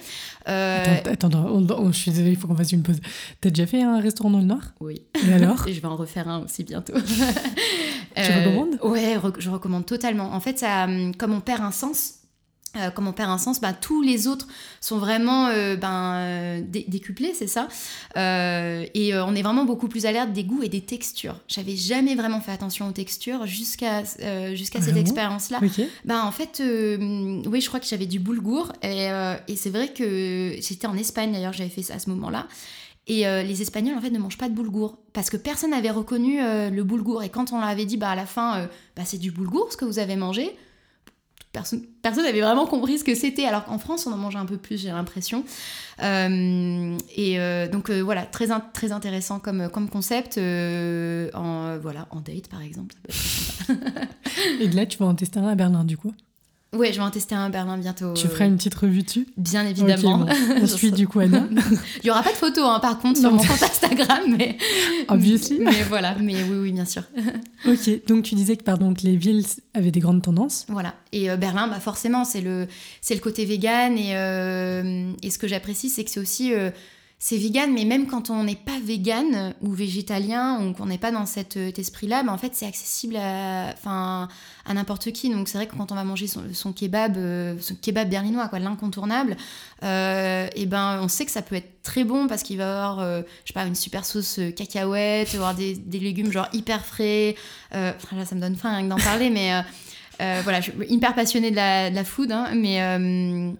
Euh... attends, attends je suis désolée il faut qu'on fasse une pause. T'as déjà fait un restaurant dans le noir? Oui. Et alors? [laughs] Et je vais en refaire un aussi bientôt. Tu [laughs] recommandes? ouais je recommande totalement. En fait ça comme on perd un sens euh, comme on perd un sens, bah, tous les autres sont vraiment euh, ben, euh, décuplés, c'est ça. et on est vraiment beaucoup plus alerte des goûts et des textures. J'avais jamais vraiment fait attention aux textures jusqu'à jusqu'à cette expérience-là. Ben, en fait, oui, je crois que j'avais du boulgour. Et, et c'est vrai que j'étais en Espagne d'ailleurs, j'avais fait ça à ce moment-là. Et les Espagnols, en fait, ne mangent pas de boulgour. Parce que personne n'avait reconnu le boulgour. Et quand on leur avait dit, bah, à la fin, bah, c'est du boulgour ce que vous avez mangé, personne n'avait vraiment compris ce que c'était, alors qu'en France, on en mangeait un peu plus, j'ai l'impression. Euh, et euh, donc euh, voilà, très, intéressant comme, comme concept, en, voilà, en date par exemple. et de là, tu vas en tester un à Berlin du coup? Ouais, je vais en tester un à Berlin bientôt. Tu feras une petite revue dessus Bien évidemment. Okay, [laughs] du coup Anna. [laughs] Il y aura pas de photos hein, par contre sur mon compte Instagram, mais. [laughs] Obviously. Mais voilà, mais oui, oui, bien sûr. ok, donc tu disais que, pardon, que les villes avaient des grandes tendances. Voilà, et euh, Berlin, bah forcément, c'est le, le côté vegan et, euh, et ce que j'apprécie, c'est que c'est aussi. Euh, c'est vegan, mais même quand on n'est pas vegan ou végétalien ou qu'on n'est pas dans cet, esprit-là, bah, en fait, c'est accessible à, enfin, n'importe qui. Donc, c'est vrai que quand on va manger son, kebab, euh, son kebab berlinois, quoi, l'incontournable, euh, et ben, on sait que ça peut être très bon parce qu'il va avoir, euh, je sais pas, une super sauce cacahuète, avoir des, légumes genre hyper frais. là, ça me donne faim que d'en parler, mais voilà, je suis hyper passionnée de la, de la food, hein, mais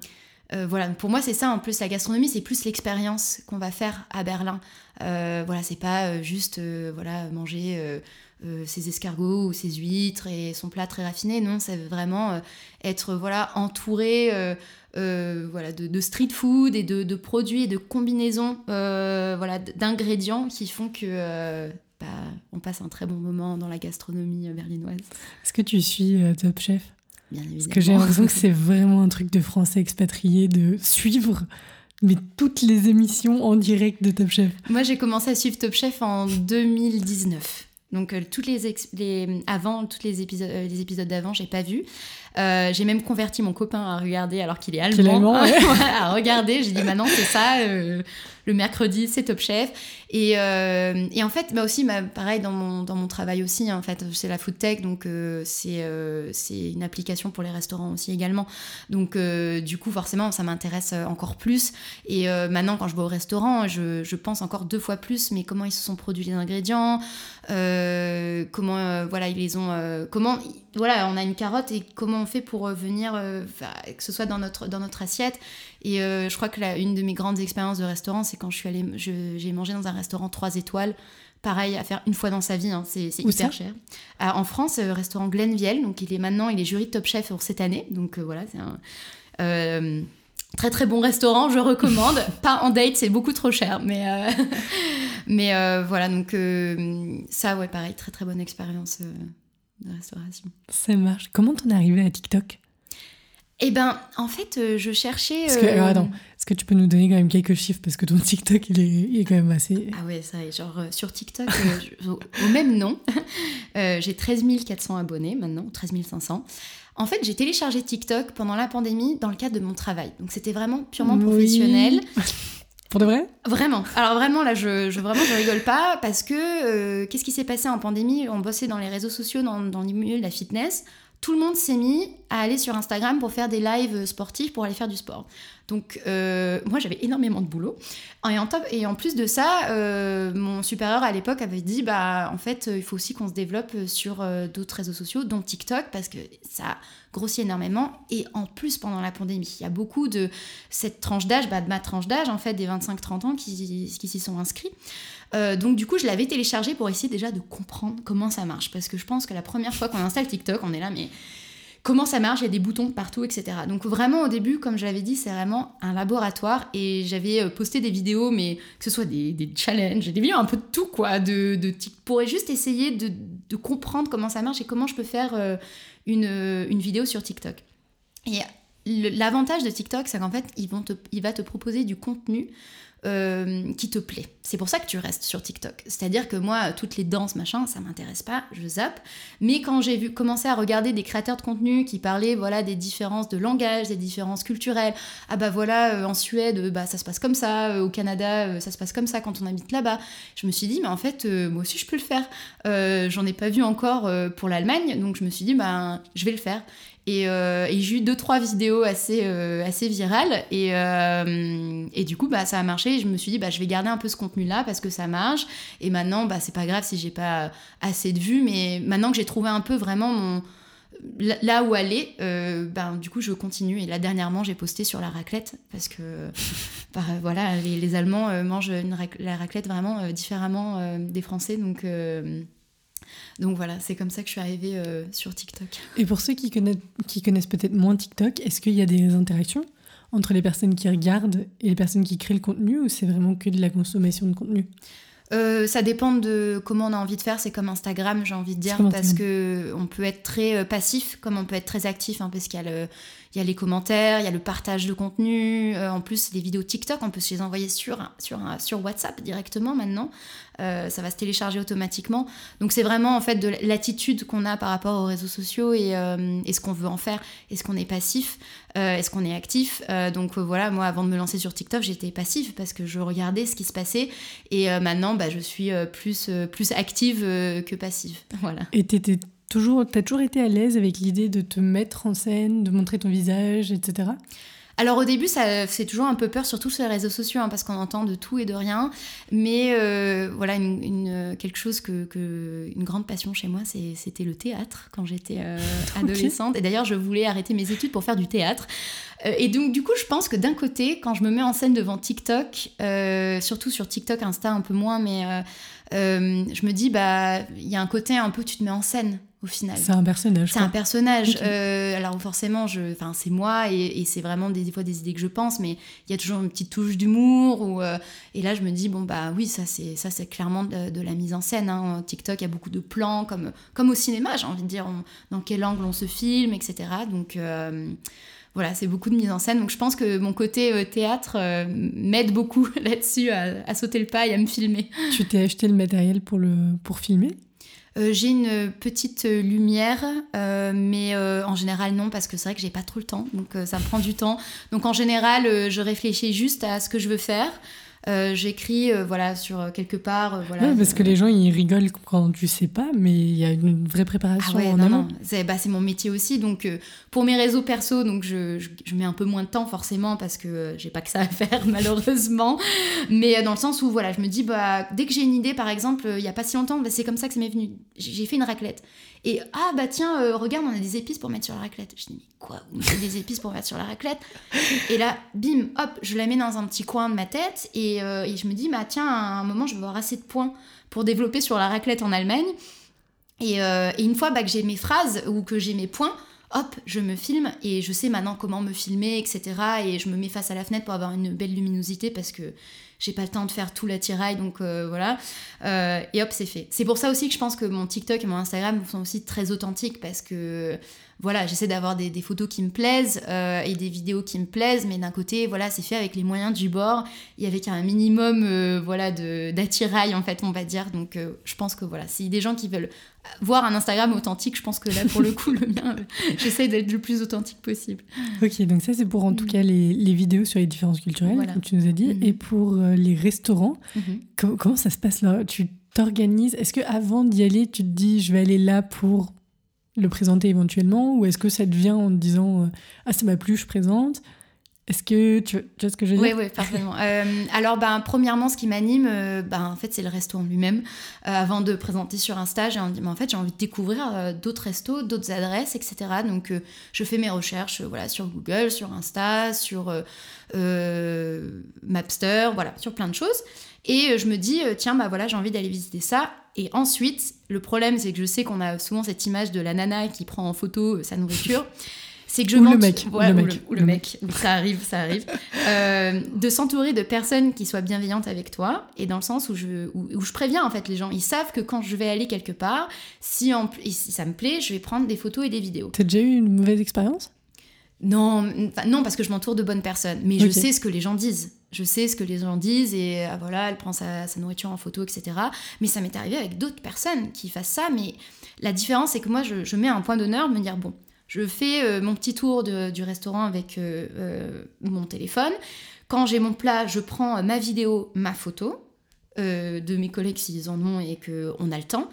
voilà, pour moi c'est ça en plus la gastronomie, c'est plus l'expérience qu'on va faire à Berlin. voilà, c'est pas juste voilà manger ses escargots ou ses huîtres et son plat très raffiné. Non, c'est vraiment être voilà entouré voilà de, street food et de, produits et de combinaisons voilà d'ingrédients qui font que bah, on passe un très bon moment dans la gastronomie berlinoise. Est-ce que tu suis Top Chef? Bien évidemment. Parce que j'ai l'impression que c'est vraiment un truc de Français expatriés de suivre mais toutes les émissions en direct de Top Chef. Moi, j'ai commencé à suivre Top Chef en 2019. Donc euh, toutes les, les, avant tous les épisodes euh, les épisodes d'avant, j'ai pas vu. Euh, j'ai même converti mon copain à regarder alors qu'il est allemand, [laughs] à regarder. J'ai dit maintenant c'est ça le mercredi, c'est Top Chef. Et, euh, et en fait, bah aussi, bah, pareil dans mon, travail aussi, en fait, c'est la food tech, donc euh, c'est euh, c'est une application pour les restaurants aussi également. Donc du coup, forcément, ça m'intéresse encore plus. Et maintenant, quand je vais au restaurant, je, pense encore deux fois plus, mais comment ils se sont produits les ingrédients, comment voilà ils les ont, comment voilà, on a une carotte et comment on fait pour venir, que ce soit dans notre assiette. Et euh, je crois que la, une de mes grandes expériences de restaurant, c'est quand je suis allée, j'ai mangé dans un restaurant 3 étoiles. Pareil, à faire une fois dans sa vie, hein, c'est hyper cher. Euh, en France, euh, restaurant Glenviel, donc il est maintenant, il est jury de Top Chef pour cette année. Donc voilà, c'est un très très bon restaurant, je recommande. [laughs] Pas en date, c'est beaucoup trop cher, mais [laughs] mais voilà, donc ça, ouais, pareil, très très bonne expérience de restauration. Ça marche. Comment t'en es arrivé à TikTok? Eh ben, en fait, euh, je cherchais. Est-ce que, euh, attends, est-ce que tu peux nous donner quand même quelques chiffres? Parce que ton TikTok il est, il est quand même assez. Ah ouais, ça, genre euh, sur TikTok, au même nom, [laughs] j'ai 13 400 abonnés maintenant, 13 500. En fait, j'ai téléchargé TikTok pendant la pandémie dans le cadre de mon travail. Donc c'était vraiment purement professionnel. [laughs] Pour de vrai? Vraiment. Alors vraiment, là, je, je, vraiment, je rigole pas parce que qu'est-ce qui s'est passé en pandémie? On bossait dans les réseaux sociaux, dans, dans le milieu de la fitness tout le monde s'est mis à aller sur Instagram pour faire des lives sportifs, pour aller faire du sport. Donc euh, moi j'avais énormément de boulot. Et en, top, et en plus de ça, euh, mon supérieur à l'époque avait dit bah en fait il faut aussi qu'on se développe sur euh, d'autres réseaux sociaux, dont TikTok, parce que ça grossit énormément. Et en plus pendant la pandémie, il y a beaucoup de cette tranche d'âge, bah, de ma tranche d'âge en fait des 25-30 ans qui s'y sont inscrits. Euh, donc du coup, je l'avais téléchargé pour essayer déjà de comprendre comment ça marche. Parce que je pense que la première fois qu'on installe TikTok, on est là, mais comment ça marche? Il y a des boutons partout, etc. Donc vraiment, au début, comme je l'avais dit, c'est vraiment un laboratoire. Et j'avais euh, posté des vidéos, mais que ce soit des, challenges, des vidéos un peu de tout, quoi, de, de pour juste essayer de, comprendre comment ça marche et comment je peux faire euh, une, vidéo sur TikTok. Et l'avantage de TikTok, c'est qu'en fait, il va te proposer du contenu euh, qui te plaît. C'est pour ça que tu restes sur TikTok. C'est-à-dire que moi, toutes les danses, machin, ça m'intéresse pas, je zappe. Mais quand j'ai vu commencer à regarder des créateurs de contenu qui parlaient voilà des différences de langage, des différences culturelles, ah bah voilà, euh, en Suède, bah ça se passe comme ça, euh, au Canada, ça se passe comme ça quand on habite là-bas. Je me suis dit, mais en fait, moi aussi je peux le faire. J'en ai pas vu encore pour l'Allemagne, donc je me suis dit, bah je vais le faire. Euh, et, j'ai eu deux trois vidéos assez euh, assez virales et, euh, et du coup bah ça a marché. Et je me suis dit bah je vais garder un peu ce contenu là parce que ça marche. Et maintenant bah c'est pas grave si j'ai pas assez de vues, mais maintenant que j'ai trouvé un peu vraiment mon là où aller, ben, du coup je continue. Et là dernièrement j'ai posté sur la raclette parce que [laughs] bah, voilà les, les Allemands mangent la raclette vraiment différemment des Français donc donc voilà, c'est comme ça que je suis arrivée euh, sur TikTok. Et pour ceux qui connaissent, qui connaissent peut-être moins TikTok, est-ce qu'il y a des interactions entre les personnes qui regardent et les personnes qui créent le contenu ou c'est vraiment que de la consommation de contenu? Euh, ça dépend de comment on a envie de faire. C'est comme Instagram, j'ai envie de dire, parce que on peut être très euh, passif, comme on peut être très actif, hein, parce qu'il y a le, il y a les commentaires, il y a le partage de contenu. Euh, en plus, les vidéos TikTok, on peut se les envoyer sur, sur, WhatsApp directement maintenant. Euh, ça va se télécharger automatiquement. Donc c'est vraiment en fait de l'attitude qu'on a par rapport aux réseaux sociaux et, euh, ce qu'on veut en faire. Est-ce qu'on est passif Est-ce qu'on est actif Donc voilà, moi avant de me lancer sur TikTok, j'étais passif parce que je regardais ce qui se passait. Et maintenant, bah, je suis plus, plus active que passive. [laughs] Voilà. Toujours, t'as toujours été à l'aise avec l'idée de te mettre en scène, de montrer ton visage, etc. alors au début, ça c'est toujours un peu peur, surtout sur les réseaux sociaux, hein, parce qu'on entend de tout et de rien. Mais euh, voilà, une, quelque chose que, une grande passion chez moi, c'était le théâtre quand j'étais euh, [laughs] adolescente. Et d'ailleurs, je voulais arrêter mes études pour faire du théâtre. Euh, et donc du coup, je pense que d'un côté, quand je me mets en scène devant TikTok, surtout sur TikTok, Insta un peu moins, mais je me dis bah il y a un côté un peu tu te mets en scène final. C'est un personnage. C'est un personnage. Euh, alors forcément, je, c'est moi et, c'est vraiment des, fois des idées que je pense, mais il y a toujours une petite touche d'humour. Ou, euh, et là, je me dis, bon, bah oui, ça c'est, ça, c'est clairement de, la mise en scène. Hein. TikTok, il y a beaucoup de plans, comme, comme au cinéma, j'ai envie de dire, dans quel angle on se filme, etc. Donc euh, voilà, c'est beaucoup de mise en scène. Donc je pense que mon côté théâtre m'aide beaucoup [laughs] là-dessus à, à, sauter le pas et à me filmer. Tu t'es acheté le matériel pour, le, pour filmer? Euh, j'ai une petite lumière, euh, mais euh, en général non, parce que c'est vrai que j'ai pas trop le temps, donc ça me prend du temps. Donc en général, je réfléchis juste à ce que je veux faire. Euh, j'écris euh, voilà sur euh, quelque part voilà parce que les gens ils rigolent quand tu sais pas mais il y a une vraie préparation ah ouais, en non, c'est bah, mon métier aussi donc pour mes réseaux perso donc je, je, mets un peu moins de temps forcément parce que j'ai pas que ça à [laughs] faire malheureusement. Mais dans le sens où voilà je me dis bah dès que j'ai une idée par exemple il y a pas si longtemps bah, c'est comme ça que ça m'est venu. J'ai fait une raclette et ah bah tiens, euh, regarde, on a des épices pour mettre sur la raclette. Je dis mais quoi Vous mettez des épices pour mettre sur la raclette? [laughs] Et là, bim, hop, je la mets dans un petit coin de ma tête et, euh, et je me dis bah tiens, à un moment, je vais avoir assez de points pour développer sur la raclette en Allemagne. Et, euh, et une fois bah, que j'ai mes phrases ou que j'ai mes points, hop, je me filme et je sais maintenant comment me filmer, etc. Et je me mets face à la fenêtre pour avoir une belle luminosité parce que j'ai pas le temps de faire tout l'attirail, donc euh, voilà. Euh, et hop, c'est fait. C'est pour ça aussi que je pense que mon TikTok et mon Instagram sont aussi très authentiques parce que voilà, j'essaie d'avoir des, photos qui me plaisent euh, et des vidéos qui me plaisent, mais d'un côté, voilà, c'est fait avec les moyens du bord et avec un minimum, voilà, d'attirail en fait, on va dire. Donc, je pense que voilà, a des gens qui veulent voir un Instagram authentique, je pense que là, pour le coup, [laughs] le mien, j'essaie d'être le plus authentique possible. Ok, donc ça, c'est pour en tout mm. cas les, les, vidéos sur les différences culturelles, comme tu nous as dit, mm-hmm. et pour les restaurants. Mm-hmm. comment ça se passe là? Tu t'organises? Est-ce que avant d'y aller, tu te dis je vais aller là pour le présenter éventuellement ou est-ce que ça te vient en te disant euh, ah ça m'a plu je présente est-ce que tu, vois ce que je veux dire Oui, oui, parfaitement. Euh, alors, ben, premièrement, ce qui m'anime, euh, ben, en fait, c'est le resto en lui-même. avant de présenter sur Insta, j'ai envie, en fait, j'ai envie de découvrir d'autres restos, d'autres adresses, etc. Donc, je fais mes recherches voilà, sur Google, sur Insta, sur Mapster, voilà, sur plein de choses. Et je me dis, tiens, bah voilà, j'ai envie d'aller visiter ça. Et ensuite, le problème, c'est que je sais qu'on a souvent cette image de la nana qui prend en photo sa nourriture [laughs] c'est que je ou le mec, ou, le, mec, ça arrive, ça arrive, euh, de s'entourer de personnes qui soient bienveillantes avec toi, et dans le sens où je, où, je préviens en fait les gens, ils savent que quand je vais aller quelque part, si, en, si ça me plaît, je vais prendre des photos et des vidéos. T'as déjà eu une mauvaise expérience? Non, non, parce que je m'entoure de bonnes personnes, mais je sais ce que les gens disent. Je sais ce que les gens disent et ah, voilà, elle prend sa, nourriture en photo, etc. Mais ça m'est arrivé avec d'autres personnes qui fassent ça. Mais la différence, c'est que moi, je, je mets un point d'honneur de me dire bon, je fais euh, mon petit tour du restaurant avec euh, euh, mon téléphone. Quand j'ai mon plat, je prends ma vidéo, ma photo de mes collègues s'ils en ont et qu'on a le temps.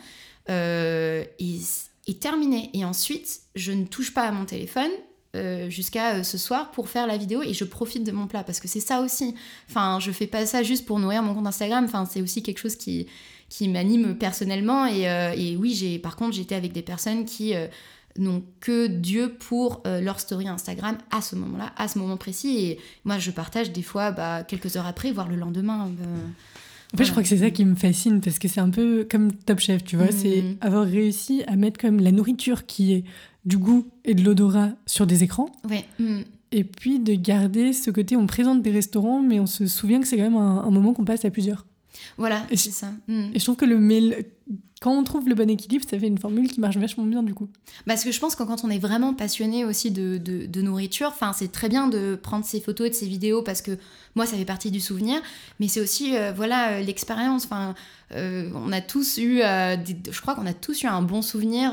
et, terminé. Et ensuite, je ne touche pas à mon téléphone. jusqu'à ce soir pour faire la vidéo et je profite de mon plat parce que c'est ça aussi enfin je fais pas ça juste pour nourrir mon compte Instagram enfin c'est aussi quelque chose qui qui m'anime personnellement et, et oui j'ai par contre j'étais avec des personnes qui n'ont que Dieu pour euh, leur story Instagram à ce moment-là, à ce moment précis. Et moi, je partage des fois bah, quelques heures après, voire le lendemain. Euh, en fait, je crois que c'est ça qui me fascine parce que c'est un peu comme Top Chef, tu vois. C'est avoir réussi à mettre comme la nourriture qui est du goût et de l'odorat sur des écrans. Ouais. Mm. Et puis de garder ce côté, on présente des restaurants, mais on se souvient que c'est quand même un, moment qu'on passe à plusieurs. Voilà, c'est ça. Mm. Et je trouve que le, mail quand on trouve le bon équilibre, ça fait une formule qui marche vachement bien du coup. Parce que je pense que quand on est vraiment passionné aussi de, de, nourriture, c'est très bien de prendre ses photos et de ses vidéos parce que moi ça fait partie du souvenir, mais c'est aussi euh, voilà euh, l'expérience. Euh, on a tous eu, je crois qu'on a tous eu un bon souvenir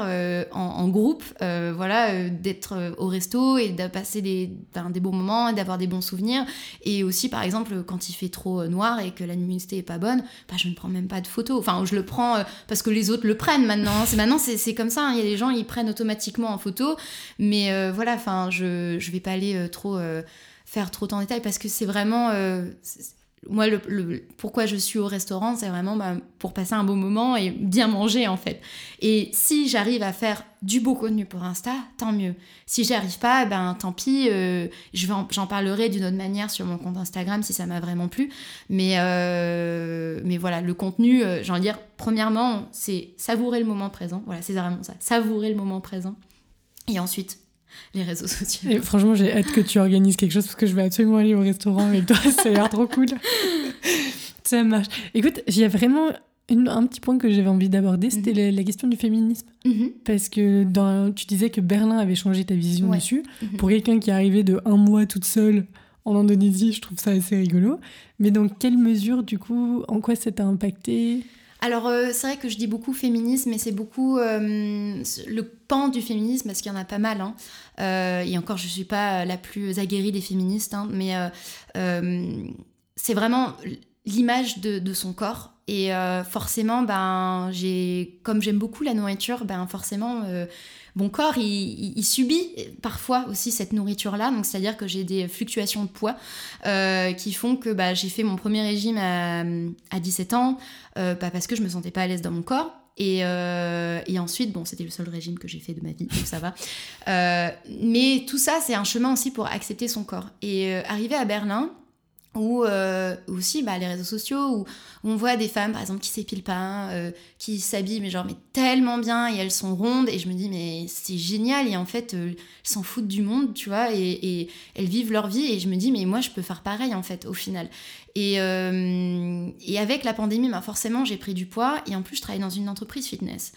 en, groupe, voilà, d'être au resto et de passer des, des bons moments, d'avoir des bons souvenirs. Et aussi par exemple quand il fait trop noir et que la luminosité est pas bonne, bah, je ne prends même pas de photos. Enfin, je le prends parce que les autres le prennent maintenant. C'est maintenant c'est comme ça. Hein. Il y a des gens ils prennent automatiquement en photo, mais voilà, enfin je je vais pas aller trop faire trop en détail parce que c'est vraiment moi, le, pourquoi je suis au restaurant, c'est vraiment bah, pour passer un bon moment et bien manger en fait. Et si j'arrive à faire du beau contenu pour Insta, tant mieux. Si j'y arrive pas, ben tant pis. Euh, j'en parlerai d'une autre manière sur mon compte Instagram si ça m'a vraiment plu. Mais euh, mais voilà, le contenu, euh, j'ai envie de dire, premièrement, c'est savourer le moment présent. Voilà, c'est vraiment ça, savourer le moment présent. Et ensuite, les réseaux sociaux. Et franchement, j'ai hâte que tu organises quelque chose parce que je vais absolument aller au restaurant avec toi. ça a l'air trop cool. [laughs] ça marche. Écoute, il y a vraiment un petit point que j'avais envie d'aborder, c'était mhm. la, question du féminisme. Mhm. Parce que dans, tu disais que Berlin avait changé ta vision dessus. Mhm. Pour quelqu'un qui est arrivé de un mois toute seule en Indonésie, je trouve ça assez rigolo. Mais dans quelle mesure, du coup, en quoi ça t'a impacté? Alors, euh, c'est vrai que je dis beaucoup féminisme, mais c'est beaucoup euh, le pan du féminisme, parce qu'il y en a pas mal. Hein. Euh, et encore, je ne suis pas la plus aguerrie des féministes, hein, mais c'est vraiment l'image de, son corps. Et forcément, ben, comme j'aime beaucoup la nourriture, ben, forcément mon corps, il, subit parfois aussi cette nourriture-là. Donc, c'est-à-dire que j'ai des fluctuations de poids euh, qui font que bah, j'ai fait mon premier régime à, 17 ans, euh, parce que je me sentais pas à l'aise dans mon corps. Et, euh, et, ensuite, bon, c'était le seul régime que j'ai fait de ma vie, donc ça va. mais tout ça, c'est un chemin aussi pour accepter son corps. Et arrivé à Berlin, ou euh, aussi bah, les réseaux sociaux où, on voit des femmes par exemple qui s'épilent pas euh, qui s'habillent mais genre tellement bien et elles sont rondes. Et je me dis mais c'est génial. Et en fait euh, elles s'en foutent du monde tu vois et, elles vivent leur vie. Et je me dis mais moi je peux faire pareil en fait au final. Et, et avec la pandémie bah, forcément j'ai pris du poids. Et en plus je travaille dans une entreprise fitness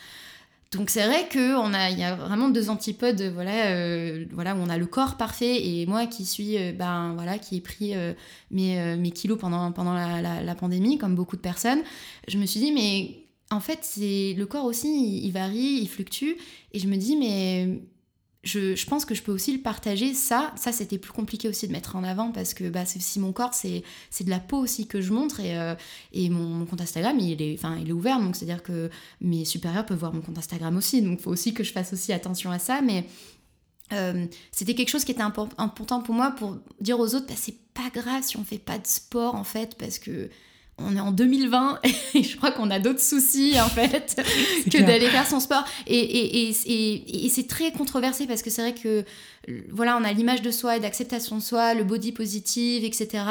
donc c'est vrai qu'il a, y a vraiment deux antipodes, voilà, euh, voilà, où on a le corps parfait et moi qui suis, euh, ben voilà, qui ai pris euh, mes, kilos pendant, pendant la, pandémie, comme beaucoup de personnes. Je me suis dit, mais en fait, c'est le corps aussi, il varie, il fluctue, et je me dis, mais je, pense que je peux aussi le partager. Ça, ça c'était plus compliqué aussi de mettre en avant parce que bah, si mon corps, c'est, c'est de la peau aussi que je montre et, euh, et mon, compte Instagram, il est, enfin, il est ouvert. Donc, c'est-à-dire que mes supérieurs peuvent voir mon compte Instagram aussi. Donc, il faut aussi que je fasse aussi attention à ça. Mais euh, c'était quelque chose qui était important pour moi pour dire aux autres, bah, c'est pas grave si on fait pas de sport en fait parce que on est en 2020 [laughs] et je crois qu'on a d'autres soucis en fait [laughs] que d'aller faire son sport. Et, et, et, et c'est très controversé parce que c'est vrai que voilà, on a l'image de soi et d'acceptation de soi, le body positive, etc.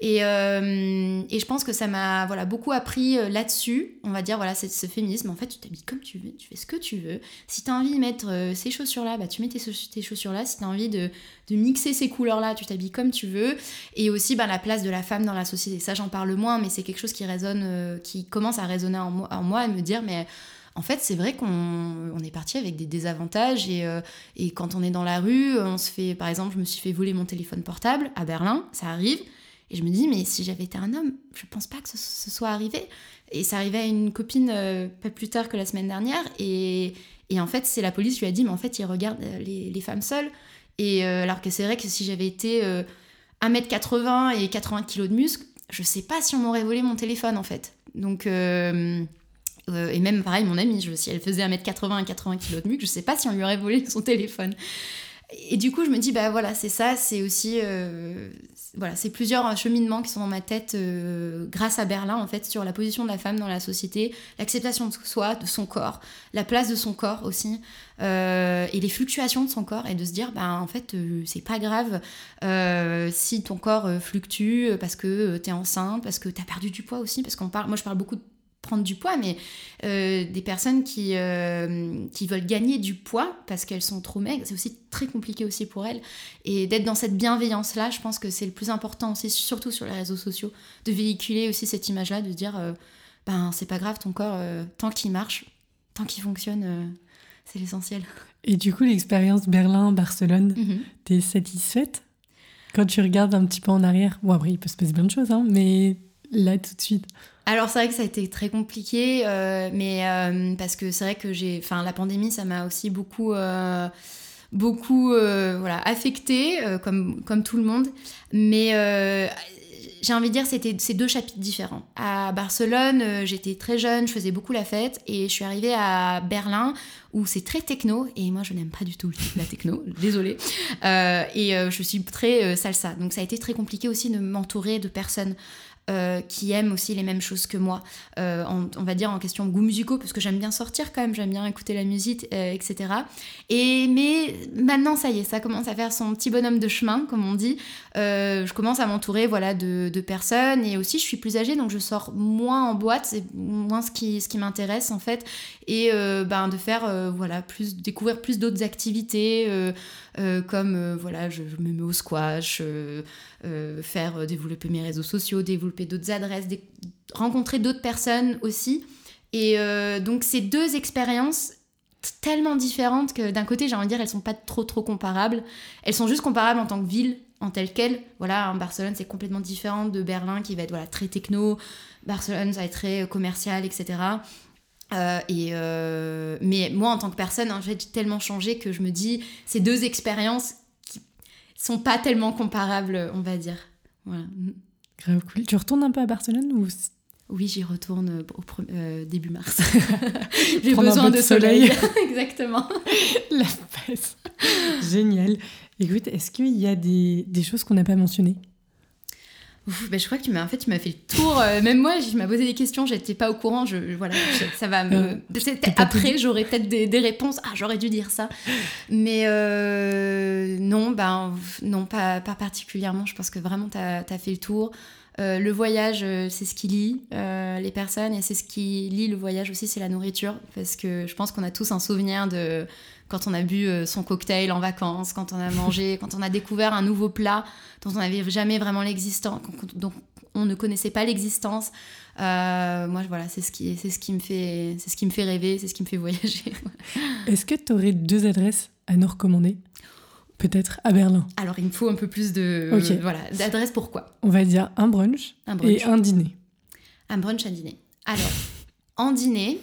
Et, euh, et je pense que ça m'a voilà, beaucoup appris euh, là-dessus. On va dire, voilà, c'est ce féminisme. En fait, tu t'habilles comme tu veux, tu fais ce que tu veux. Si tu as envie de mettre euh, ces chaussures-là, bah, tu mets tes, chaussures-là. Si tu as envie de, de, mixer ces couleurs-là, tu t'habilles comme tu veux. Et aussi, bah, la place de la femme dans la société. Ça, j'en parle moins, mais c'est quelque chose qui résonne, qui commence à résonner en moi, en moi et me dire, mais en fait, c'est vrai qu'on est parti avec des désavantages euh, et, quand on est dans la rue, on se fait, par exemple, je me suis fait voler mon téléphone portable à Berlin, ça arrive, et je me dis, mais si j'avais été un homme, je pense pas que ce, soit arrivé. Et ça arrivait à une copine euh, pas plus tard que la semaine dernière, et, en fait, c'est la police qui lui a dit, mais en fait, ils regardent euh, les, femmes seules. Et alors que c'est vrai que si j'avais été 1m80 et 80 kg de muscle, je sais pas si on m'aurait volé mon téléphone en fait. Donc euh, et même pareil, mon amie, si elle faisait 1m80 et 80 kg de muscle, je sais pas si on lui aurait volé son téléphone. Et du coup, je me dis, bah voilà, c'est ça, c'est aussi. Euh, voilà, c'est plusieurs cheminements qui sont dans ma tête euh, grâce à Berlin, en fait, sur la position de la femme dans la société, l'acceptation de soi, de son corps, la place de son corps aussi, et les fluctuations de son corps, et de se dire, bah en fait, c'est pas grave si ton corps fluctue parce que t'es enceinte, parce que t'as perdu du poids aussi, parce qu'on parle. Moi, je parle beaucoup de prendre du poids, mais euh, des personnes qui, euh, qui veulent gagner du poids parce qu'elles sont trop maigres, c'est aussi très compliqué aussi pour elles. Et d'être dans cette bienveillance-là, je pense que c'est le plus important aussi, surtout sur les réseaux sociaux, de véhiculer aussi cette image-là, de dire, euh, ben c'est pas grave, ton corps, tant qu'il marche, tant qu'il fonctionne, c'est l'essentiel. Et du coup, l'expérience Berlin-Barcelone, mhm. t'es satisfaite? Quand tu regardes un petit peu en arrière Bon, après, il peut se passer plein de choses, hein, mais là, tout de suite alors c'est vrai que ça a été très compliqué, euh, mais euh, parce que c'est vrai que j'ai, enfin la pandémie, ça m'a aussi beaucoup, euh, beaucoup, voilà, affecté comme comme tout le monde. Mais j'ai envie de dire, c'était ces deux chapitres différents. À Barcelone, j'étais très jeune, je faisais beaucoup la fête, et je suis arrivée à Berlin, où c'est très techno, et moi je n'aime pas du tout la techno, [laughs] désolée. Et je suis très salsa, donc ça a été très compliqué aussi de m'entourer de personnes. Euh, qui aiment aussi les mêmes choses que moi, euh, on va dire en question goût musicaux, parce que j'aime bien sortir quand même, j'aime bien écouter la musique, euh, etc. Et, mais maintenant, ça y est, ça commence à faire son petit bonhomme de chemin, comme on dit. je commence à m'entourer voilà, de, de, personnes, et aussi je suis plus âgée, donc je sors moins en boîte, c'est moins ce qui, ce qui m'intéresse en fait, et ben, de faire, voilà, plus, découvrir plus d'autres activités. Euh, comme euh, voilà, je, me mets au squash, euh, faire développer mes réseaux sociaux, développer d'autres adresses, rencontrer d'autres personnes aussi. Et donc ces deux expériences tellement différentes que d'un côté j'ai envie de dire elles sont pas trop trop comparables. Elles sont juste comparables en tant que ville en telle quelle. Voilà, Barcelone c'est complètement différent de Berlin qui va être voilà très techno. Barcelone ça va être très commercial, etc. Euh, et euh, mais moi, en tant que personne, fait, j'ai tellement changé que je me dis, ces deux expériences qui sont pas tellement comparables, on va dire. Voilà. Grave cool. Tu retournes un peu à Barcelone ou oui, j'y retourne au euh, début mars. [laughs] J'ai besoin de soleil. [laughs] [laughs] Exactement. La passe. Génial. Écoute, est-ce qu'il y a des, des choses qu'on n'a pas mentionnées? Bah, je crois que tu m'as en fait tu m'as fait le tour. Euh, même moi, je m'as posé des questions, j'étais pas au courant. Je, voilà, ça va me. Euh, après, j'aurais peut-être des, des, réponses. Ah, j'aurais dû dire ça. Mais euh, non, ben non, pas, pas particulièrement. Je pense que vraiment tu as, fait le tour. le voyage, c'est ce qui lie les personnes et c'est ce qui lie le voyage aussi, c'est la nourriture. Parce que je pense qu'on a tous un souvenir de quand on a bu euh, son cocktail en vacances, quand on a mangé, [laughs] quand on a découvert un nouveau plat dont on n'avait jamais vraiment l'existence, dont on ne connaissait pas l'existence. Euh, moi, voilà, c'est ce qui, c'est ce qui me fait, c'est ce qui me fait rêver, c'est ce qui me fait voyager. [laughs] Est-ce que tu aurais deux adresses à nous recommander? Peut-être à Berlin. Alors, il me faut un peu plus de, voilà, d'adresses. Pourquoi On va dire un brunch, un brunch et un dîner. Un brunch, un dîner. Alors, en dîner,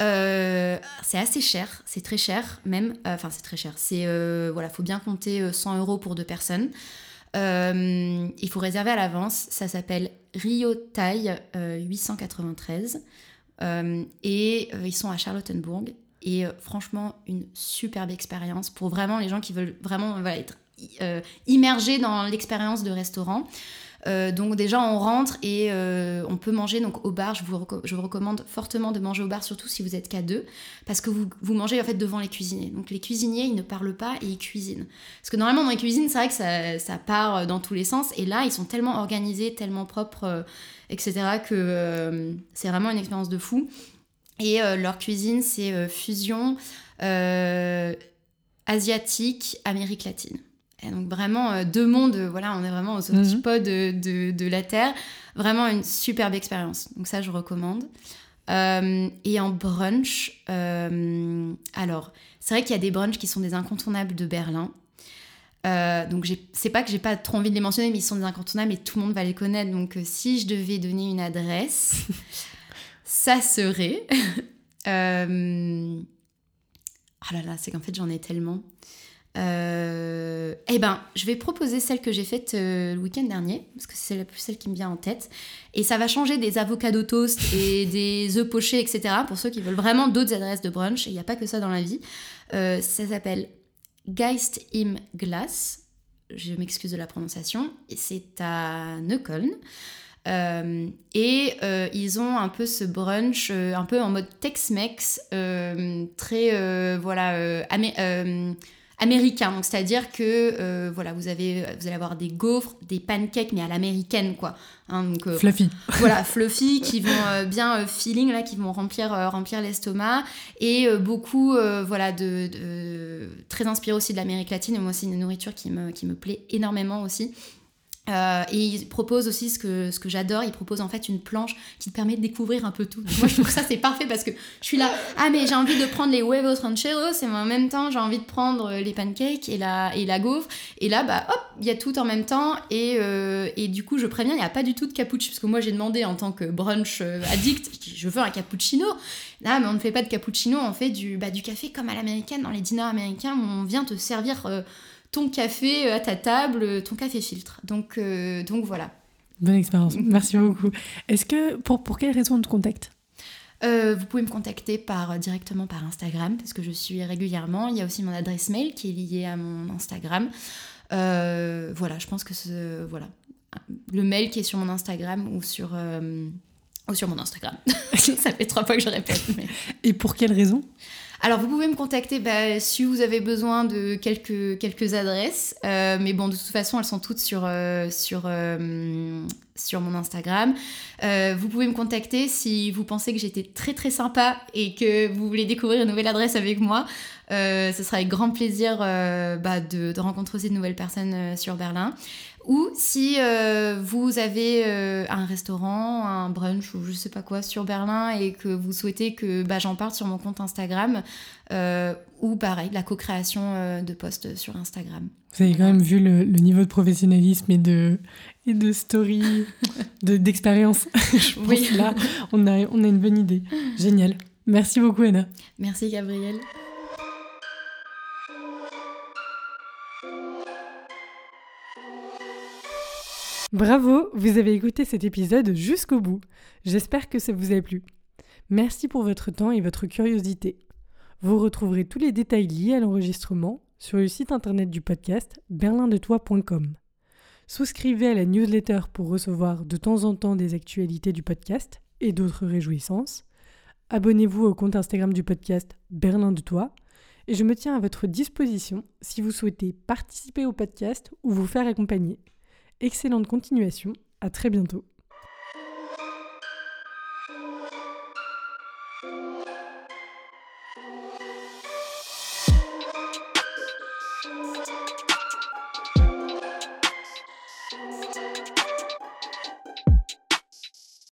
euh, c'est assez cher, c'est très cher même. Euh, enfin, c'est très cher. C'est euh, voilà, faut bien compter 100 euros pour deux personnes. il faut réserver à l'avance. Ça s'appelle Rio Thai 893 et ils sont à Charlottenburg. Et franchement, une superbe expérience pour vraiment les gens qui veulent vraiment être immergés dans l'expérience de restaurant. Euh, donc déjà on rentre et euh, on peut manger donc au bar. Je vous, je vous, recommande fortement de manger au bar, surtout si vous êtes qu'à deux, parce que vous, vous, mangez en fait devant les cuisiniers. Donc les cuisiniers ils ne parlent pas et ils cuisinent. Parce que normalement dans les cuisines c'est vrai que ça, ça, part dans tous les sens et là ils sont tellement organisés, tellement propres, euh, etc. que c'est vraiment une expérience de fou. Et leur cuisine c'est fusion asiatique, Amérique latine donc vraiment euh, deux mondes, euh, voilà, on est vraiment aux antipodes mhm. de, de, la Terre. Vraiment une superbe expérience. Donc ça, je recommande. Euh, et en brunch, alors, c'est vrai qu'il y a des brunchs qui sont des incontournables de Berlin. donc c'est pas que j'ai pas trop envie de les mentionner, mais ils sont des incontournables et tout le monde va les connaître. Donc si je devais donner une adresse, [laughs] ça serait... [laughs] Oh là là, c'est qu'en fait j'en ai tellement. Euh, eh ben, je vais proposer celle que j'ai faite euh, le week-end dernier, parce que c'est la plus celle qui me vient en tête. Et ça va changer des avocados toast et [laughs] des œufs pochés, etc. Pour ceux qui veulent vraiment d'autres adresses de brunch. Il n'y a pas que ça dans la vie. Euh, ça s'appelle Geist im Glas. Je m'excuse de la prononciation. C'est à Neukölln. et ils ont un peu ce brunch, un peu en mode Tex-Mex, très, voilà, américain. Donc c'est-à-dire que euh, voilà, vous avez, vous allez avoir des gaufres, des pancakes, mais à l'américaine quoi. Hein, donc, euh, fluffy. Voilà, [laughs] fluffy, qui vont euh, bien feeling là, qui vont remplir, remplir l'estomac et beaucoup voilà de, très inspiré aussi de l'Amérique latine et moi aussi une nourriture qui me, qui me plaît énormément aussi. Euh, et il propose aussi ce que, ce que j'adore, il propose en fait une planche qui te permet de découvrir un peu tout. moi je trouve ça c'est parfait parce que je suis là, ah mais j'ai envie de prendre les huevos rancheros et en même temps j'ai envie de prendre les pancakes et la, et la gaufre. Et là bah hop, il y a tout en même temps et, euh, et du coup je préviens, il n'y a pas du tout de cappuccino parce que moi j'ai demandé en tant que brunch euh, addict, je veux un cappuccino. Là mais on ne fait pas de cappuccino, on fait du, bah, du café comme à l'américaine, dans les diners américains où on vient te servir ton café euh, à ta table, euh, ton café filtre. Donc, euh, donc voilà. Bonne expérience. Merci beaucoup. Est-ce que pour, pour quelle raison on te contacte? Euh, vous pouvez me contacter par, directement par Instagram parce que je suis régulièrement. Il y a aussi mon adresse mail qui est liée à mon Instagram. Euh, voilà, je pense que ce, voilà, le mail qui est sur mon Instagram ou sur, euh, ou sur mon Instagram. [laughs] Ça fait trois fois que je répète. Et pour quelle raison? Alors, vous pouvez me contacter bah, si vous avez besoin de quelques, adresses. Euh, mais bon, de toute façon, elles sont toutes sur, euh, euh, mon Instagram. vous pouvez me contacter si vous pensez que j'étais très très sympa et que vous voulez découvrir une nouvelle adresse avec moi. ce sera avec grand plaisir bah, de, de, rencontrer ces nouvelles personnes sur Berlin. Ou si euh, vous avez euh, un restaurant, un brunch ou je sais pas quoi sur Berlin et que vous souhaitez que bah, j'en parle sur mon compte Instagram, euh, ou pareil, la co-création de posts sur Instagram. Vous avez quand même vu le, niveau de professionnalisme et de, et de story, [laughs] d'expérience. [laughs] je pense oui. là, on a, on a une bonne idée. Génial. Merci beaucoup, Anna. Merci, Gabriel. Bravo, vous avez écouté cet épisode jusqu'au bout. J'espère que ça vous a plu. Merci pour votre temps et votre curiosité. Vous retrouverez tous les détails liés à l'enregistrement sur le site internet du podcast berlindetoi.com. Souscrivez à la newsletter pour recevoir de temps en temps des actualités du podcast et d'autres réjouissances. Abonnez-vous au compte Instagram du podcast Berlin de Toi et je me tiens à votre disposition si vous souhaitez participer au podcast ou vous faire accompagner. Excellente continuation, à très bientôt.